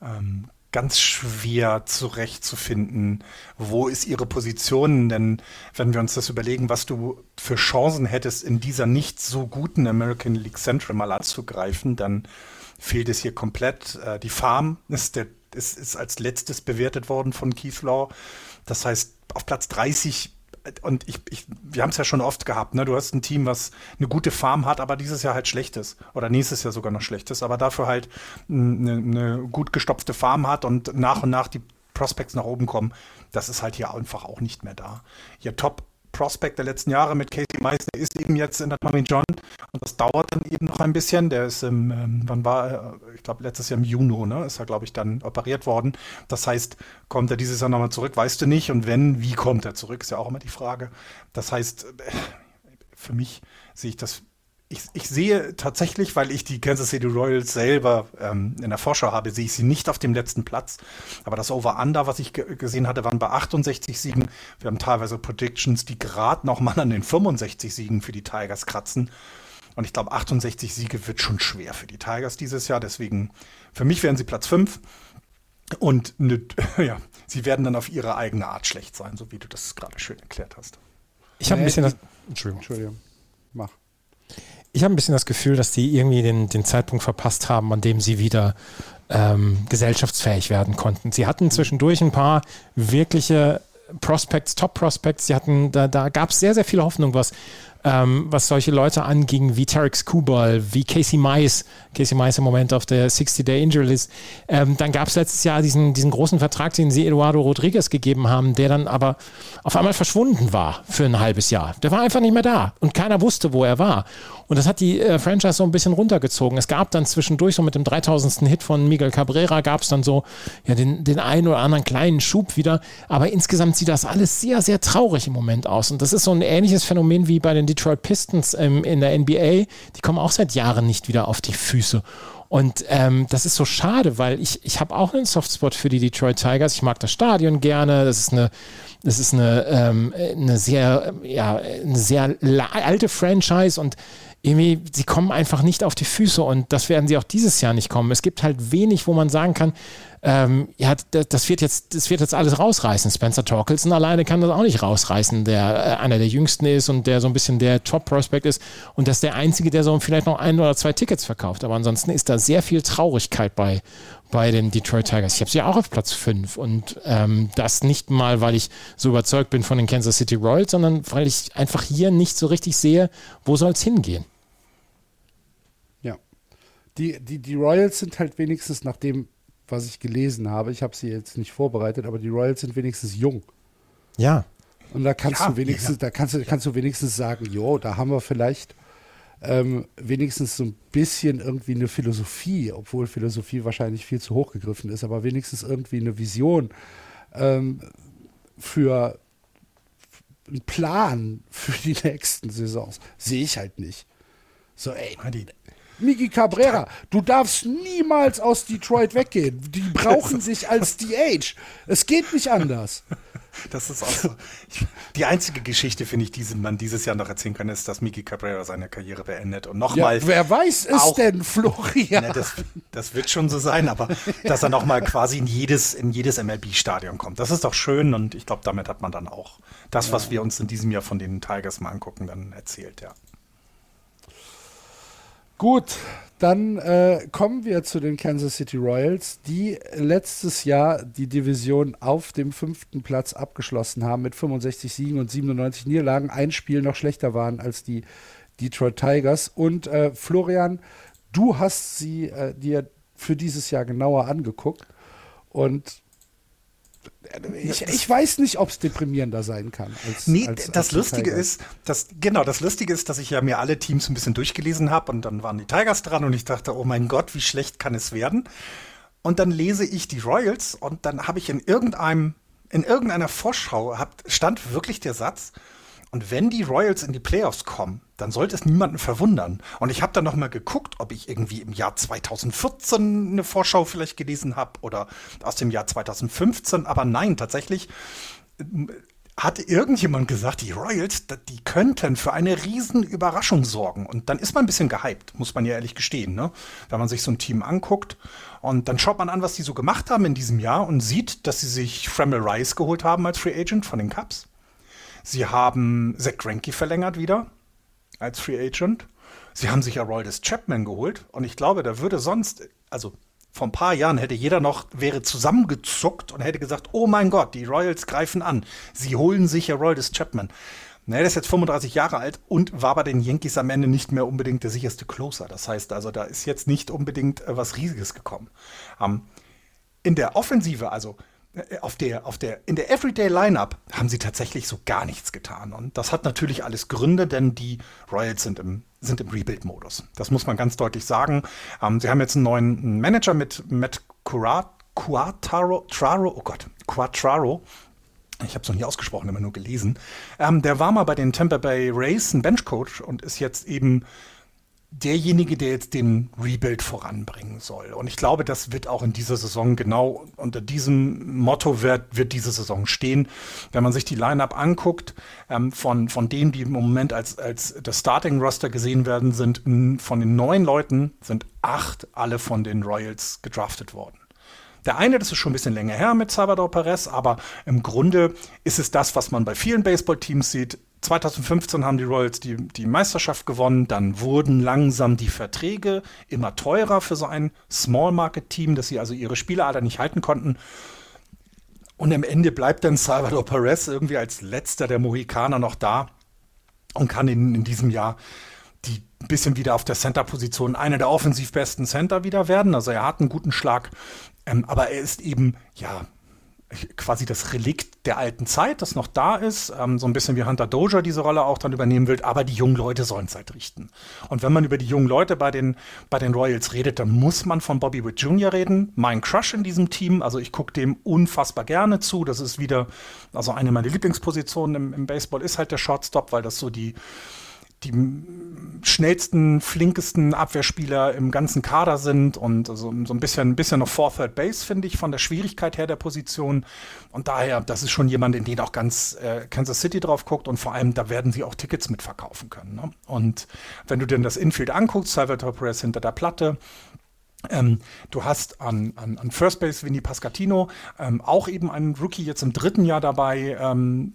ähm, ganz schwer zurechtzufinden, wo ist ihre Position, denn wenn wir uns das überlegen, was du für Chancen hättest, in dieser nicht so guten American League Central mal anzugreifen, dann fehlt es hier komplett. Äh, die Farm ist, der, ist, ist als letztes bewertet worden von Keith Law. Das heißt, auf Platz 30 und ich, ich, wir haben es ja schon oft gehabt, ne? Du hast ein Team, was eine gute Farm hat, aber dieses Jahr halt schlecht ist. Oder nächstes Jahr sogar noch schlecht ist, aber dafür halt eine, eine gut gestopfte Farm hat und nach und nach die Prospects nach oben kommen. Das ist halt hier einfach auch nicht mehr da. Ihr Top Prospect der letzten Jahre mit Casey Meissner ist eben jetzt in der Tommy John Und das dauert dann eben noch ein bisschen. Der ist im, ähm, wann war er? Ich glaube, letztes Jahr im Juni, ne? Ist er, glaube ich, dann operiert worden. Das heißt, kommt er dieses Jahr nochmal zurück? Weißt du nicht. Und wenn, wie kommt er zurück? Ist ja auch immer die Frage. Das heißt, äh, für mich sehe ich das ich, ich, sehe tatsächlich, weil ich die Kansas City Royals selber ähm, in der Vorschau habe, sehe ich sie nicht auf dem letzten Platz. Aber das Over-Under, was ich gesehen hatte, waren bei 68 Siegen. Wir haben teilweise Predictions, die gerade noch mal an den 65 Siegen für die Tigers kratzen. Und ich glaube, 68 Siege wird schon schwer für die Tigers dieses Jahr. Deswegen, für mich wären sie Platz 5. Und ne, ja, sie werden dann auf ihre eigene Art schlecht sein, so wie du das gerade schön erklärt hast. Ich habe ein bisschen das. Entschuldigung. Entschuldigung. Mach. Ich habe ein bisschen das Gefühl, dass die irgendwie den, den Zeitpunkt verpasst haben, an dem sie wieder ähm, gesellschaftsfähig werden konnten. Sie hatten zwischendurch ein paar wirkliche Prospects, Top Prospects. Sie hatten, da, da gab es sehr, sehr viel Hoffnung, was ähm, was solche Leute anging, wie Tarek Skubal, wie Casey Mice, Casey Mice im Moment auf der 60-Day Injury List. Ähm, dann gab es letztes Jahr diesen, diesen großen Vertrag, den sie Eduardo Rodriguez gegeben haben, der dann aber auf einmal verschwunden war für ein halbes Jahr. Der war einfach nicht mehr da und keiner wusste, wo er war. Und das hat die äh, Franchise so ein bisschen runtergezogen. Es gab dann zwischendurch so mit dem 3000. Hit von Miguel Cabrera gab es dann so ja, den, den einen oder anderen kleinen Schub wieder. Aber insgesamt sieht das alles sehr, sehr traurig im Moment aus. Und das ist so ein ähnliches Phänomen wie bei den Detroit Pistons ähm, in der NBA. Die kommen auch seit Jahren nicht wieder auf die Füße. Und ähm, das ist so schade, weil ich, ich habe auch einen Softspot für die Detroit Tigers. Ich mag das Stadion gerne. Das ist eine, das ist eine, ähm, eine sehr, ja, eine sehr alte Franchise und irgendwie, sie kommen einfach nicht auf die Füße und das werden sie auch dieses Jahr nicht kommen. Es gibt halt wenig, wo man sagen kann, ähm, ja, das wird jetzt, das wird jetzt alles rausreißen. Spencer Torkelson alleine kann das auch nicht rausreißen, der äh, einer der jüngsten ist und der so ein bisschen der Top-Prospect ist und das ist der einzige, der so vielleicht noch ein oder zwei Tickets verkauft. Aber ansonsten ist da sehr viel Traurigkeit bei, bei den Detroit Tigers. Ich habe sie auch auf Platz 5 und ähm, das nicht mal, weil ich so überzeugt bin von den Kansas City Royals, sondern weil ich einfach hier nicht so richtig sehe, wo soll es hingehen. Die, die, die Royals sind halt wenigstens nach dem, was ich gelesen habe, ich habe sie jetzt nicht vorbereitet, aber die Royals sind wenigstens jung. Ja. Und da kannst ja, du wenigstens, ja. da kannst du, kannst du wenigstens sagen, jo, da haben wir vielleicht ähm, wenigstens so ein bisschen irgendwie eine Philosophie, obwohl Philosophie wahrscheinlich viel zu hoch gegriffen ist, aber wenigstens irgendwie eine Vision ähm, für einen Plan für die nächsten Saisons. Sehe ich halt nicht. So, ey, Miki Cabrera, du darfst niemals aus Detroit weggehen. Die brauchen sich als DH. Es geht nicht anders. Das ist auch so. Die einzige Geschichte, finde ich, die man dieses Jahr noch erzählen kann, ist, dass Miki Cabrera seine Karriere beendet. Und nochmal. Ja, wer weiß es auch, denn, Florian? Ne, das, das, wird schon so sein, aber dass er nochmal quasi in jedes, in jedes MLB-Stadion kommt. Das ist doch schön und ich glaube, damit hat man dann auch das, was wir uns in diesem Jahr von den Tigers mal angucken, dann erzählt, ja. Gut, dann äh, kommen wir zu den Kansas City Royals, die letztes Jahr die Division auf dem fünften Platz abgeschlossen haben mit 65 Siegen und 97 Niederlagen. Ein Spiel noch schlechter waren als die Detroit Tigers. Und äh, Florian, du hast sie äh, dir für dieses Jahr genauer angeguckt. Und ich, ich weiß nicht, ob es deprimierender sein kann. Als, nee, als, das als Lustige ist, dass, genau, das Lustige ist, dass ich ja mir alle Teams ein bisschen durchgelesen habe und dann waren die Tigers dran und ich dachte, oh mein Gott, wie schlecht kann es werden? Und dann lese ich die Royals und dann habe ich in irgendeinem, in irgendeiner Vorschau hab, stand wirklich der Satz, und wenn die Royals in die Playoffs kommen, dann sollte es niemanden verwundern. Und ich habe dann noch mal geguckt, ob ich irgendwie im Jahr 2014 eine Vorschau vielleicht gelesen habe oder aus dem Jahr 2015. Aber nein, tatsächlich äh, hat irgendjemand gesagt, die Royals, die könnten für eine riesen Überraschung sorgen. Und dann ist man ein bisschen gehypt, muss man ja ehrlich gestehen, ne? Wenn man sich so ein Team anguckt und dann schaut man an, was die so gemacht haben in diesem Jahr und sieht, dass sie sich Fremel Rice geholt haben als Free Agent von den Cubs. Sie haben Zach Greinke verlängert wieder als Free Agent. Sie haben sich ja Roldis Chapman geholt und ich glaube, da würde sonst, also vor ein paar Jahren hätte jeder noch, wäre zusammengezuckt und hätte gesagt, oh mein Gott, die Royals greifen an. Sie holen sich ja Roldis Chapman. Na, der ist jetzt 35 Jahre alt und war bei den Yankees am Ende nicht mehr unbedingt der sicherste Closer. Das heißt also, da ist jetzt nicht unbedingt äh, was Riesiges gekommen. Ähm, in der Offensive, also auf der, auf der, in der Everyday Lineup haben sie tatsächlich so gar nichts getan. Und das hat natürlich alles Gründe, denn die Royals sind im, sind im Rebuild-Modus. Das muss man ganz deutlich sagen. Ähm, sie haben jetzt einen neuen Manager mit Matt Quattaro, Traro, oh Gott, Quattraro. Ich habe es noch nie ausgesprochen, immer nur gelesen. Ähm, der war mal bei den Tampa Bay Rays ein Benchcoach und ist jetzt eben derjenige, der jetzt den Rebuild voranbringen soll. Und ich glaube, das wird auch in dieser Saison genau unter diesem Motto wird, wird diese Saison stehen. Wenn man sich die Lineup anguckt, ähm, von, von denen, die im Moment als, als das Starting Roster gesehen werden, sind von den neun Leuten sind acht alle von den Royals gedraftet worden. Der eine, das ist schon ein bisschen länger her mit Salvador Perez, aber im Grunde ist es das, was man bei vielen Baseballteams sieht. 2015 haben die Royals die, die Meisterschaft gewonnen, dann wurden langsam die Verträge immer teurer für so ein Small Market Team, dass sie also ihre Spieler nicht halten konnten. Und am Ende bleibt dann Salvador Perez irgendwie als letzter der Mohikaner noch da und kann in, in diesem Jahr die ein bisschen wieder auf der Center-Position einer der offensiv besten Center wieder werden. Also er hat einen guten Schlag, ähm, aber er ist eben, ja, quasi das Relikt der alten Zeit, das noch da ist, ähm, so ein bisschen wie Hunter Doja diese Rolle auch dann übernehmen will, aber die jungen Leute sollen es halt richten. Und wenn man über die jungen Leute bei den, bei den Royals redet, dann muss man von Bobby Witt Jr. reden. Mein Crush in diesem Team, also ich gucke dem unfassbar gerne zu. Das ist wieder, also eine meiner Lieblingspositionen im, im Baseball ist halt der Shortstop, weil das so die, die schnellsten, flinkesten Abwehrspieler im ganzen Kader sind und so, so ein bisschen, ein bisschen noch vor Third Base, finde ich, von der Schwierigkeit her der Position. Und daher, das ist schon jemand, in den auch ganz äh, Kansas City drauf guckt und vor allem, da werden sie auch Tickets mitverkaufen können. Ne? Und wenn du dir das Infield anguckst, Salvatore Perez hinter der Platte, ähm, du hast an, an, an First Base Vinny Pascatino, ähm, auch eben einen Rookie jetzt im dritten Jahr dabei, ähm,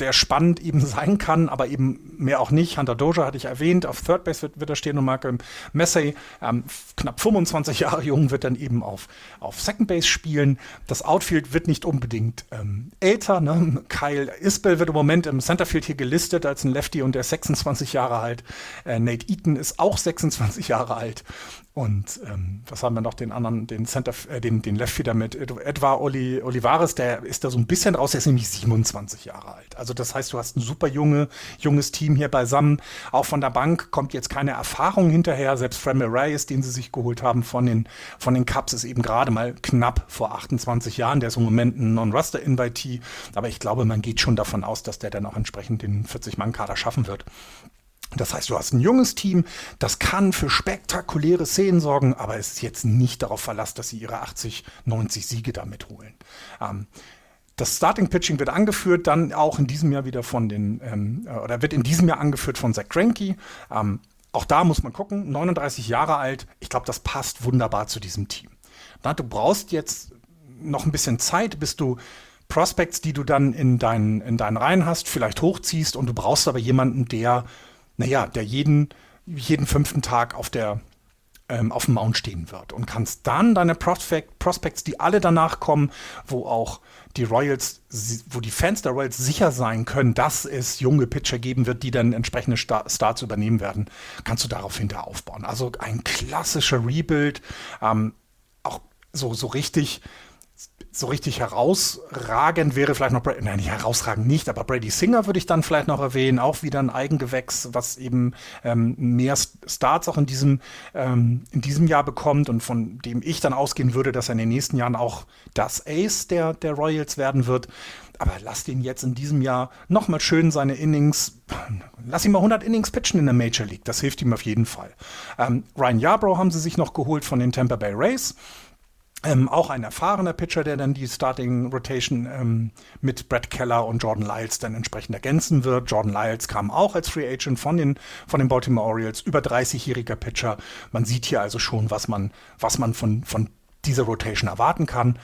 der spannend eben sein kann, aber eben mehr auch nicht. Hunter Doja hatte ich erwähnt, auf Third Base wird, wird er stehen und Marco Messey, ähm, knapp 25 Jahre jung, wird dann eben auf, auf Second Base spielen. Das Outfield wird nicht unbedingt ähm, älter. Ne? Kyle Isbell wird im Moment im Centerfield hier gelistet als ein Lefty und der ist 26 Jahre alt. Äh, Nate Eaton ist auch 26 Jahre alt. Und ähm, was haben wir noch? Den anderen, den Center, äh, den, den Leftfielder mit Edward Oli, Olivares, der ist da so ein bisschen raus, der ist nämlich 27 Jahre alt. Also das heißt, du hast ein super junge, junges Team hier beisammen. Auch von der Bank kommt jetzt keine Erfahrung hinterher. Selbst Fremel Reyes, den sie sich geholt haben von den, von den Cups, ist eben gerade mal knapp vor 28 Jahren. Der ist im Moment ein Non-Roster-Invitee. Aber ich glaube, man geht schon davon aus, dass der dann auch entsprechend den 40-Mann-Kader schaffen wird. Das heißt, du hast ein junges Team, das kann für spektakuläre Szenen sorgen, aber es ist jetzt nicht darauf verlassen, dass sie ihre 80, 90 Siege damit holen. Ähm, das Starting Pitching wird angeführt, dann auch in diesem Jahr wieder von den, ähm, äh, oder wird in diesem Jahr angeführt von Zach Greinke. Ähm, auch da muss man gucken, 39 Jahre alt, ich glaube, das passt wunderbar zu diesem Team. Na, du brauchst jetzt noch ein bisschen Zeit, bis du Prospects, die du dann in deinen, in deinen Reihen hast, vielleicht hochziehst und du brauchst aber jemanden, der naja, der jeden, jeden fünften Tag auf der ähm, auf dem Mount stehen wird und kannst dann deine Prospect, Prospects, die alle danach kommen, wo auch die Royals, wo die Fans der Royals sicher sein können, dass es junge Pitcher geben wird, die dann entsprechende Star Starts übernehmen werden, kannst du darauf hinter aufbauen. Also ein klassischer Rebuild, ähm, auch so, so richtig so richtig herausragend wäre vielleicht noch, nein, nicht herausragend nicht, aber Brady Singer würde ich dann vielleicht noch erwähnen, auch wieder ein Eigengewächs, was eben ähm, mehr Starts auch in diesem, ähm, in diesem Jahr bekommt und von dem ich dann ausgehen würde, dass er in den nächsten Jahren auch das Ace der, der Royals werden wird. Aber lass ihn jetzt in diesem Jahr nochmal schön seine Innings, lass ihn mal 100 Innings pitchen in der Major League, das hilft ihm auf jeden Fall. Ähm, Ryan Yarbrough haben sie sich noch geholt von den Tampa Bay Rays. Ähm, auch ein erfahrener Pitcher, der dann die Starting Rotation ähm, mit Brett Keller und Jordan Lyles dann entsprechend ergänzen wird. Jordan Lyles kam auch als Free Agent von den, von den Baltimore Orioles, über 30-jähriger Pitcher. Man sieht hier also schon, was man, was man von, von dieser Rotation erwarten kann.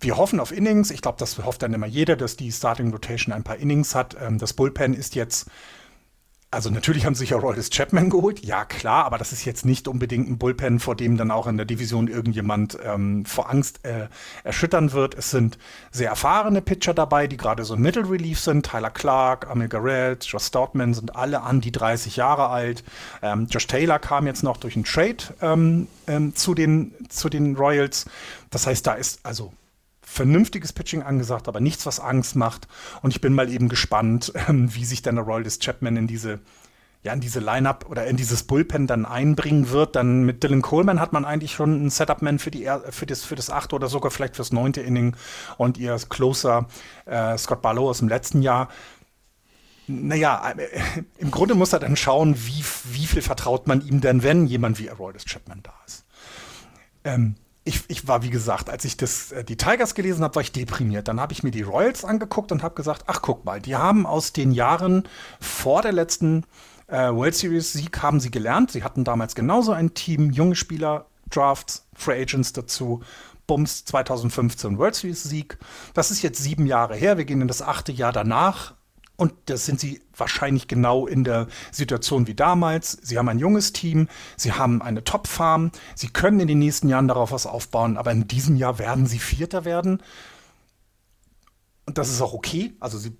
Wir hoffen auf Innings. Ich glaube, das hofft dann immer jeder, dass die Starting Rotation ein paar Innings hat. Ähm, das Bullpen ist jetzt also natürlich haben sie sich ja Royals Chapman geholt, ja klar, aber das ist jetzt nicht unbedingt ein Bullpen, vor dem dann auch in der Division irgendjemand ähm, vor Angst äh, erschüttern wird. Es sind sehr erfahrene Pitcher dabei, die gerade so Middle Relief sind. Tyler Clark, Amil Garrett, Josh Stoutman sind alle an die 30 Jahre alt. Ähm, Josh Taylor kam jetzt noch durch einen Trade ähm, ähm, zu, den, zu den Royals. Das heißt, da ist also vernünftiges Pitching angesagt, aber nichts, was Angst macht. Und ich bin mal eben gespannt, ähm, wie sich dann der Royal Chapman in diese ja, in diese Lineup oder in dieses Bullpen dann einbringen wird. Dann mit Dylan Coleman hat man eigentlich schon einen Setup-Man für, die, für, das, für das achte oder sogar vielleicht fürs neunte Inning und ihr Closer äh, Scott Barlow aus dem letzten Jahr. Naja, äh, im Grunde muss er dann schauen, wie, wie viel vertraut man ihm denn, wenn jemand wie Aroldis Chapman da ist. Ähm, ich, ich, war, wie gesagt, als ich das, äh, die Tigers gelesen habe, war ich deprimiert. Dann habe ich mir die Royals angeguckt und habe gesagt, ach guck mal, die haben aus den Jahren vor der letzten äh, World Series Sieg haben sie gelernt. Sie hatten damals genauso ein Team, junge Spieler, Drafts, Free Agents dazu. Bums 2015 World Series Sieg. Das ist jetzt sieben Jahre her. Wir gehen in das achte Jahr danach. Und das sind sie wahrscheinlich genau in der Situation wie damals. Sie haben ein junges Team, sie haben eine Top-Farm, sie können in den nächsten Jahren darauf was aufbauen, aber in diesem Jahr werden sie Vierter werden. Und das ist auch okay. Also sie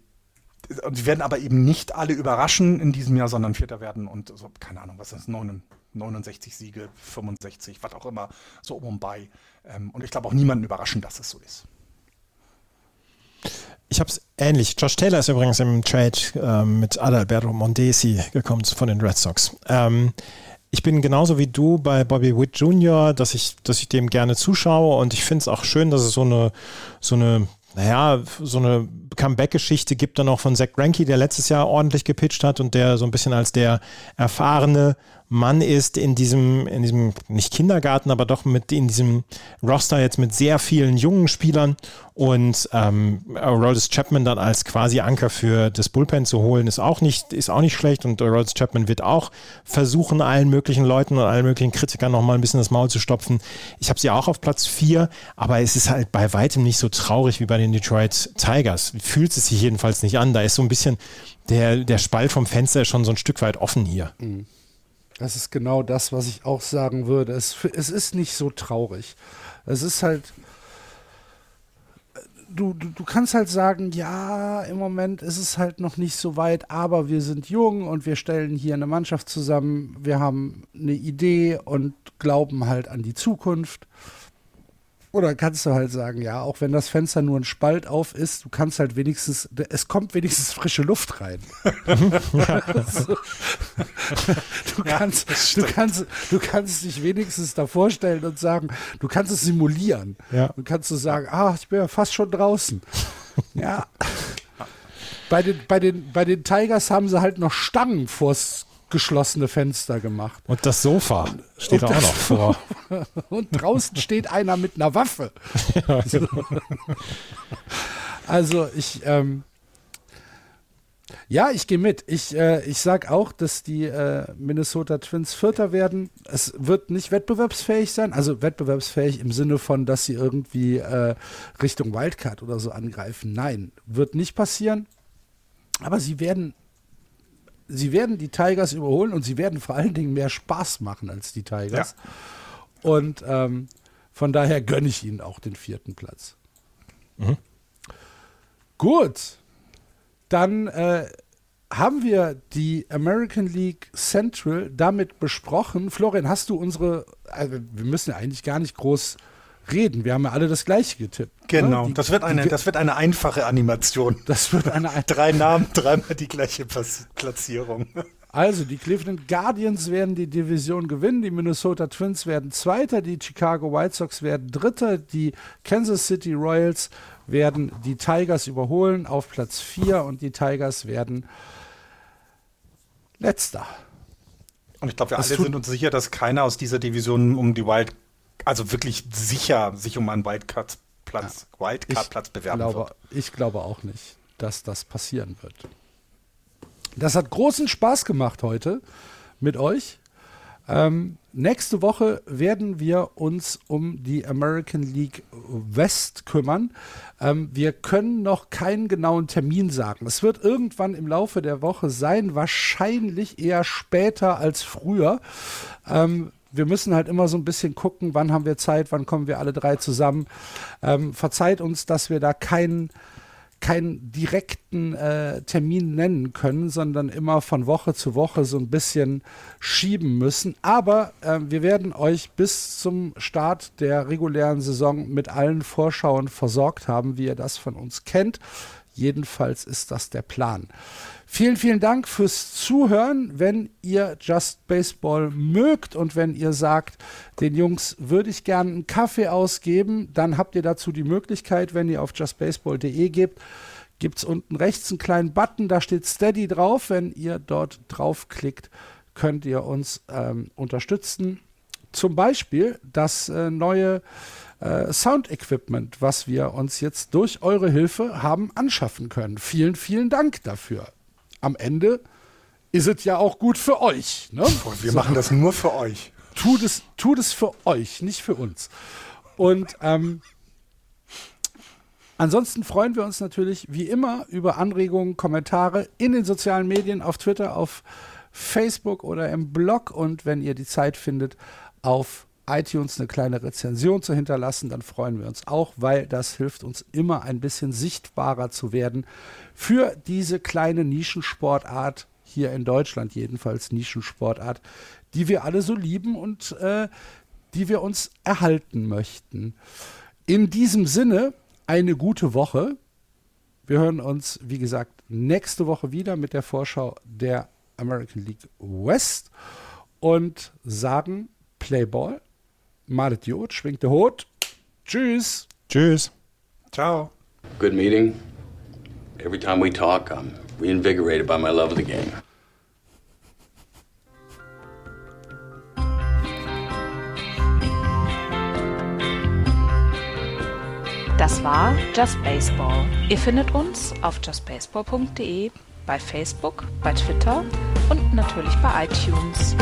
Sie werden aber eben nicht alle überraschen in diesem Jahr, sondern Vierter werden und so, keine Ahnung, was ist das, 69 Siege, 65, was auch immer, so um und bei. Ähm, und ich glaube auch niemanden überraschen, dass es so ist. Ich habe es ähnlich. Josh Taylor ist übrigens im Trade ähm, mit Adalberto Mondesi gekommen von den Red Sox. Ähm, ich bin genauso wie du bei Bobby Witt Jr., dass ich, dass ich dem gerne zuschaue und ich finde es auch schön, dass es so eine, so eine naja, so eine Comeback-Geschichte gibt dann auch von Zach Greinke, der letztes Jahr ordentlich gepitcht hat und der so ein bisschen als der erfahrene Mann ist in diesem, in diesem, nicht Kindergarten, aber doch mit in diesem Roster jetzt mit sehr vielen jungen Spielern und ähm, Aroldis Chapman dann als quasi Anker für das Bullpen zu holen, ist auch nicht, ist auch nicht schlecht und Aroldis Chapman wird auch versuchen, allen möglichen Leuten und allen möglichen Kritikern nochmal ein bisschen das Maul zu stopfen. Ich habe sie auch auf Platz 4, aber es ist halt bei weitem nicht so traurig wie bei den Detroit Tigers. Fühlt es sich jedenfalls nicht an. Da ist so ein bisschen der, der Spalt vom Fenster schon so ein Stück weit offen hier. Mhm. Das ist genau das, was ich auch sagen würde. Es, es ist nicht so traurig. Es ist halt. Du, du, du kannst halt sagen, ja, im Moment ist es halt noch nicht so weit, aber wir sind jung und wir stellen hier eine Mannschaft zusammen, wir haben eine Idee und glauben halt an die Zukunft. Oder kannst du halt sagen, ja, auch wenn das Fenster nur ein Spalt auf ist, du kannst halt wenigstens, es kommt wenigstens frische Luft rein. so. du, kannst, ja, du, kannst, du kannst dich wenigstens da vorstellen und sagen, du kannst es simulieren. Ja. Du kannst du sagen, ah, ich bin ja fast schon draußen. ja. Bei den, bei, den, bei den Tigers haben sie halt noch Stangen vors geschlossene Fenster gemacht. Und das Sofa steht und auch noch vor. und draußen steht einer mit einer Waffe. Ja, genau. Also ich, ähm, ja, ich gehe mit. Ich, äh, ich sag auch, dass die äh, Minnesota Twins Vierter werden. Es wird nicht wettbewerbsfähig sein, also wettbewerbsfähig im Sinne von, dass sie irgendwie äh, Richtung Wildcard oder so angreifen. Nein, wird nicht passieren. Aber sie werden sie werden die Tigers überholen und sie werden vor allen Dingen mehr Spaß machen als die Tigers. Ja. Und ähm, von daher gönne ich ihnen auch den vierten Platz. Mhm. Gut, dann äh, haben wir die American League Central damit besprochen. Florian, hast du unsere, also wir müssen ja eigentlich gar nicht groß reden. Wir haben ja alle das gleiche getippt. Ne? Genau, ne? das, wird eine, das wird eine einfache Animation. Das wird eine Drei Namen, dreimal die gleiche Platzierung. Also, die Cleveland Guardians werden die Division gewinnen, die Minnesota Twins werden Zweiter, die Chicago White Sox werden Dritter, die Kansas City Royals werden die Tigers überholen auf Platz 4 und die Tigers werden Letzter. Und ich glaube, wir das alle sind uns sicher, dass keiner aus dieser Division um die Wild also wirklich sicher sich um einen Wildcard-Platz ja. Wildcard bewerben glaube, wird. Ich glaube auch nicht, dass das passieren wird. Das hat großen Spaß gemacht heute mit euch. Ähm, nächste Woche werden wir uns um die American League West kümmern. Ähm, wir können noch keinen genauen Termin sagen. Es wird irgendwann im Laufe der Woche sein, wahrscheinlich eher später als früher. Ähm, wir müssen halt immer so ein bisschen gucken, wann haben wir Zeit, wann kommen wir alle drei zusammen. Ähm, verzeiht uns, dass wir da keinen keinen direkten äh, Termin nennen können, sondern immer von Woche zu Woche so ein bisschen schieben müssen. Aber äh, wir werden euch bis zum Start der regulären Saison mit allen Vorschauen versorgt haben, wie ihr das von uns kennt. Jedenfalls ist das der Plan. Vielen, vielen Dank fürs Zuhören. Wenn ihr Just Baseball mögt und wenn ihr sagt, den Jungs würde ich gerne einen Kaffee ausgeben, dann habt ihr dazu die Möglichkeit, wenn ihr auf justbaseball.de gebt, gibt es unten rechts einen kleinen Button, da steht Steady drauf. Wenn ihr dort draufklickt, könnt ihr uns ähm, unterstützen. Zum Beispiel das äh, neue äh, Sound-Equipment, was wir uns jetzt durch eure Hilfe haben anschaffen können. Vielen, vielen Dank dafür am Ende ist es ja auch gut für euch. Ne? Wir so. machen das nur für euch. Tut es, tut es für euch, nicht für uns. Und ähm, ansonsten freuen wir uns natürlich wie immer über Anregungen, Kommentare in den sozialen Medien, auf Twitter, auf Facebook oder im Blog. Und wenn ihr die Zeit findet, auf iTunes eine kleine Rezension zu hinterlassen, dann freuen wir uns auch, weil das hilft uns immer ein bisschen sichtbarer zu werden für diese kleine Nischensportart, hier in Deutschland jedenfalls Nischensportart, die wir alle so lieben und äh, die wir uns erhalten möchten. In diesem Sinne eine gute Woche. Wir hören uns, wie gesagt, nächste Woche wieder mit der Vorschau der American League West und sagen Playball Madet Jod, schwingt der Hut. Tschüss. Tschüss. Ciao. Good meeting. Every time we talk, I'm reinvigorated by my love of the game. Das war Just Baseball. Ihr findet uns auf justbaseball.de, bei Facebook, bei Twitter und natürlich bei iTunes.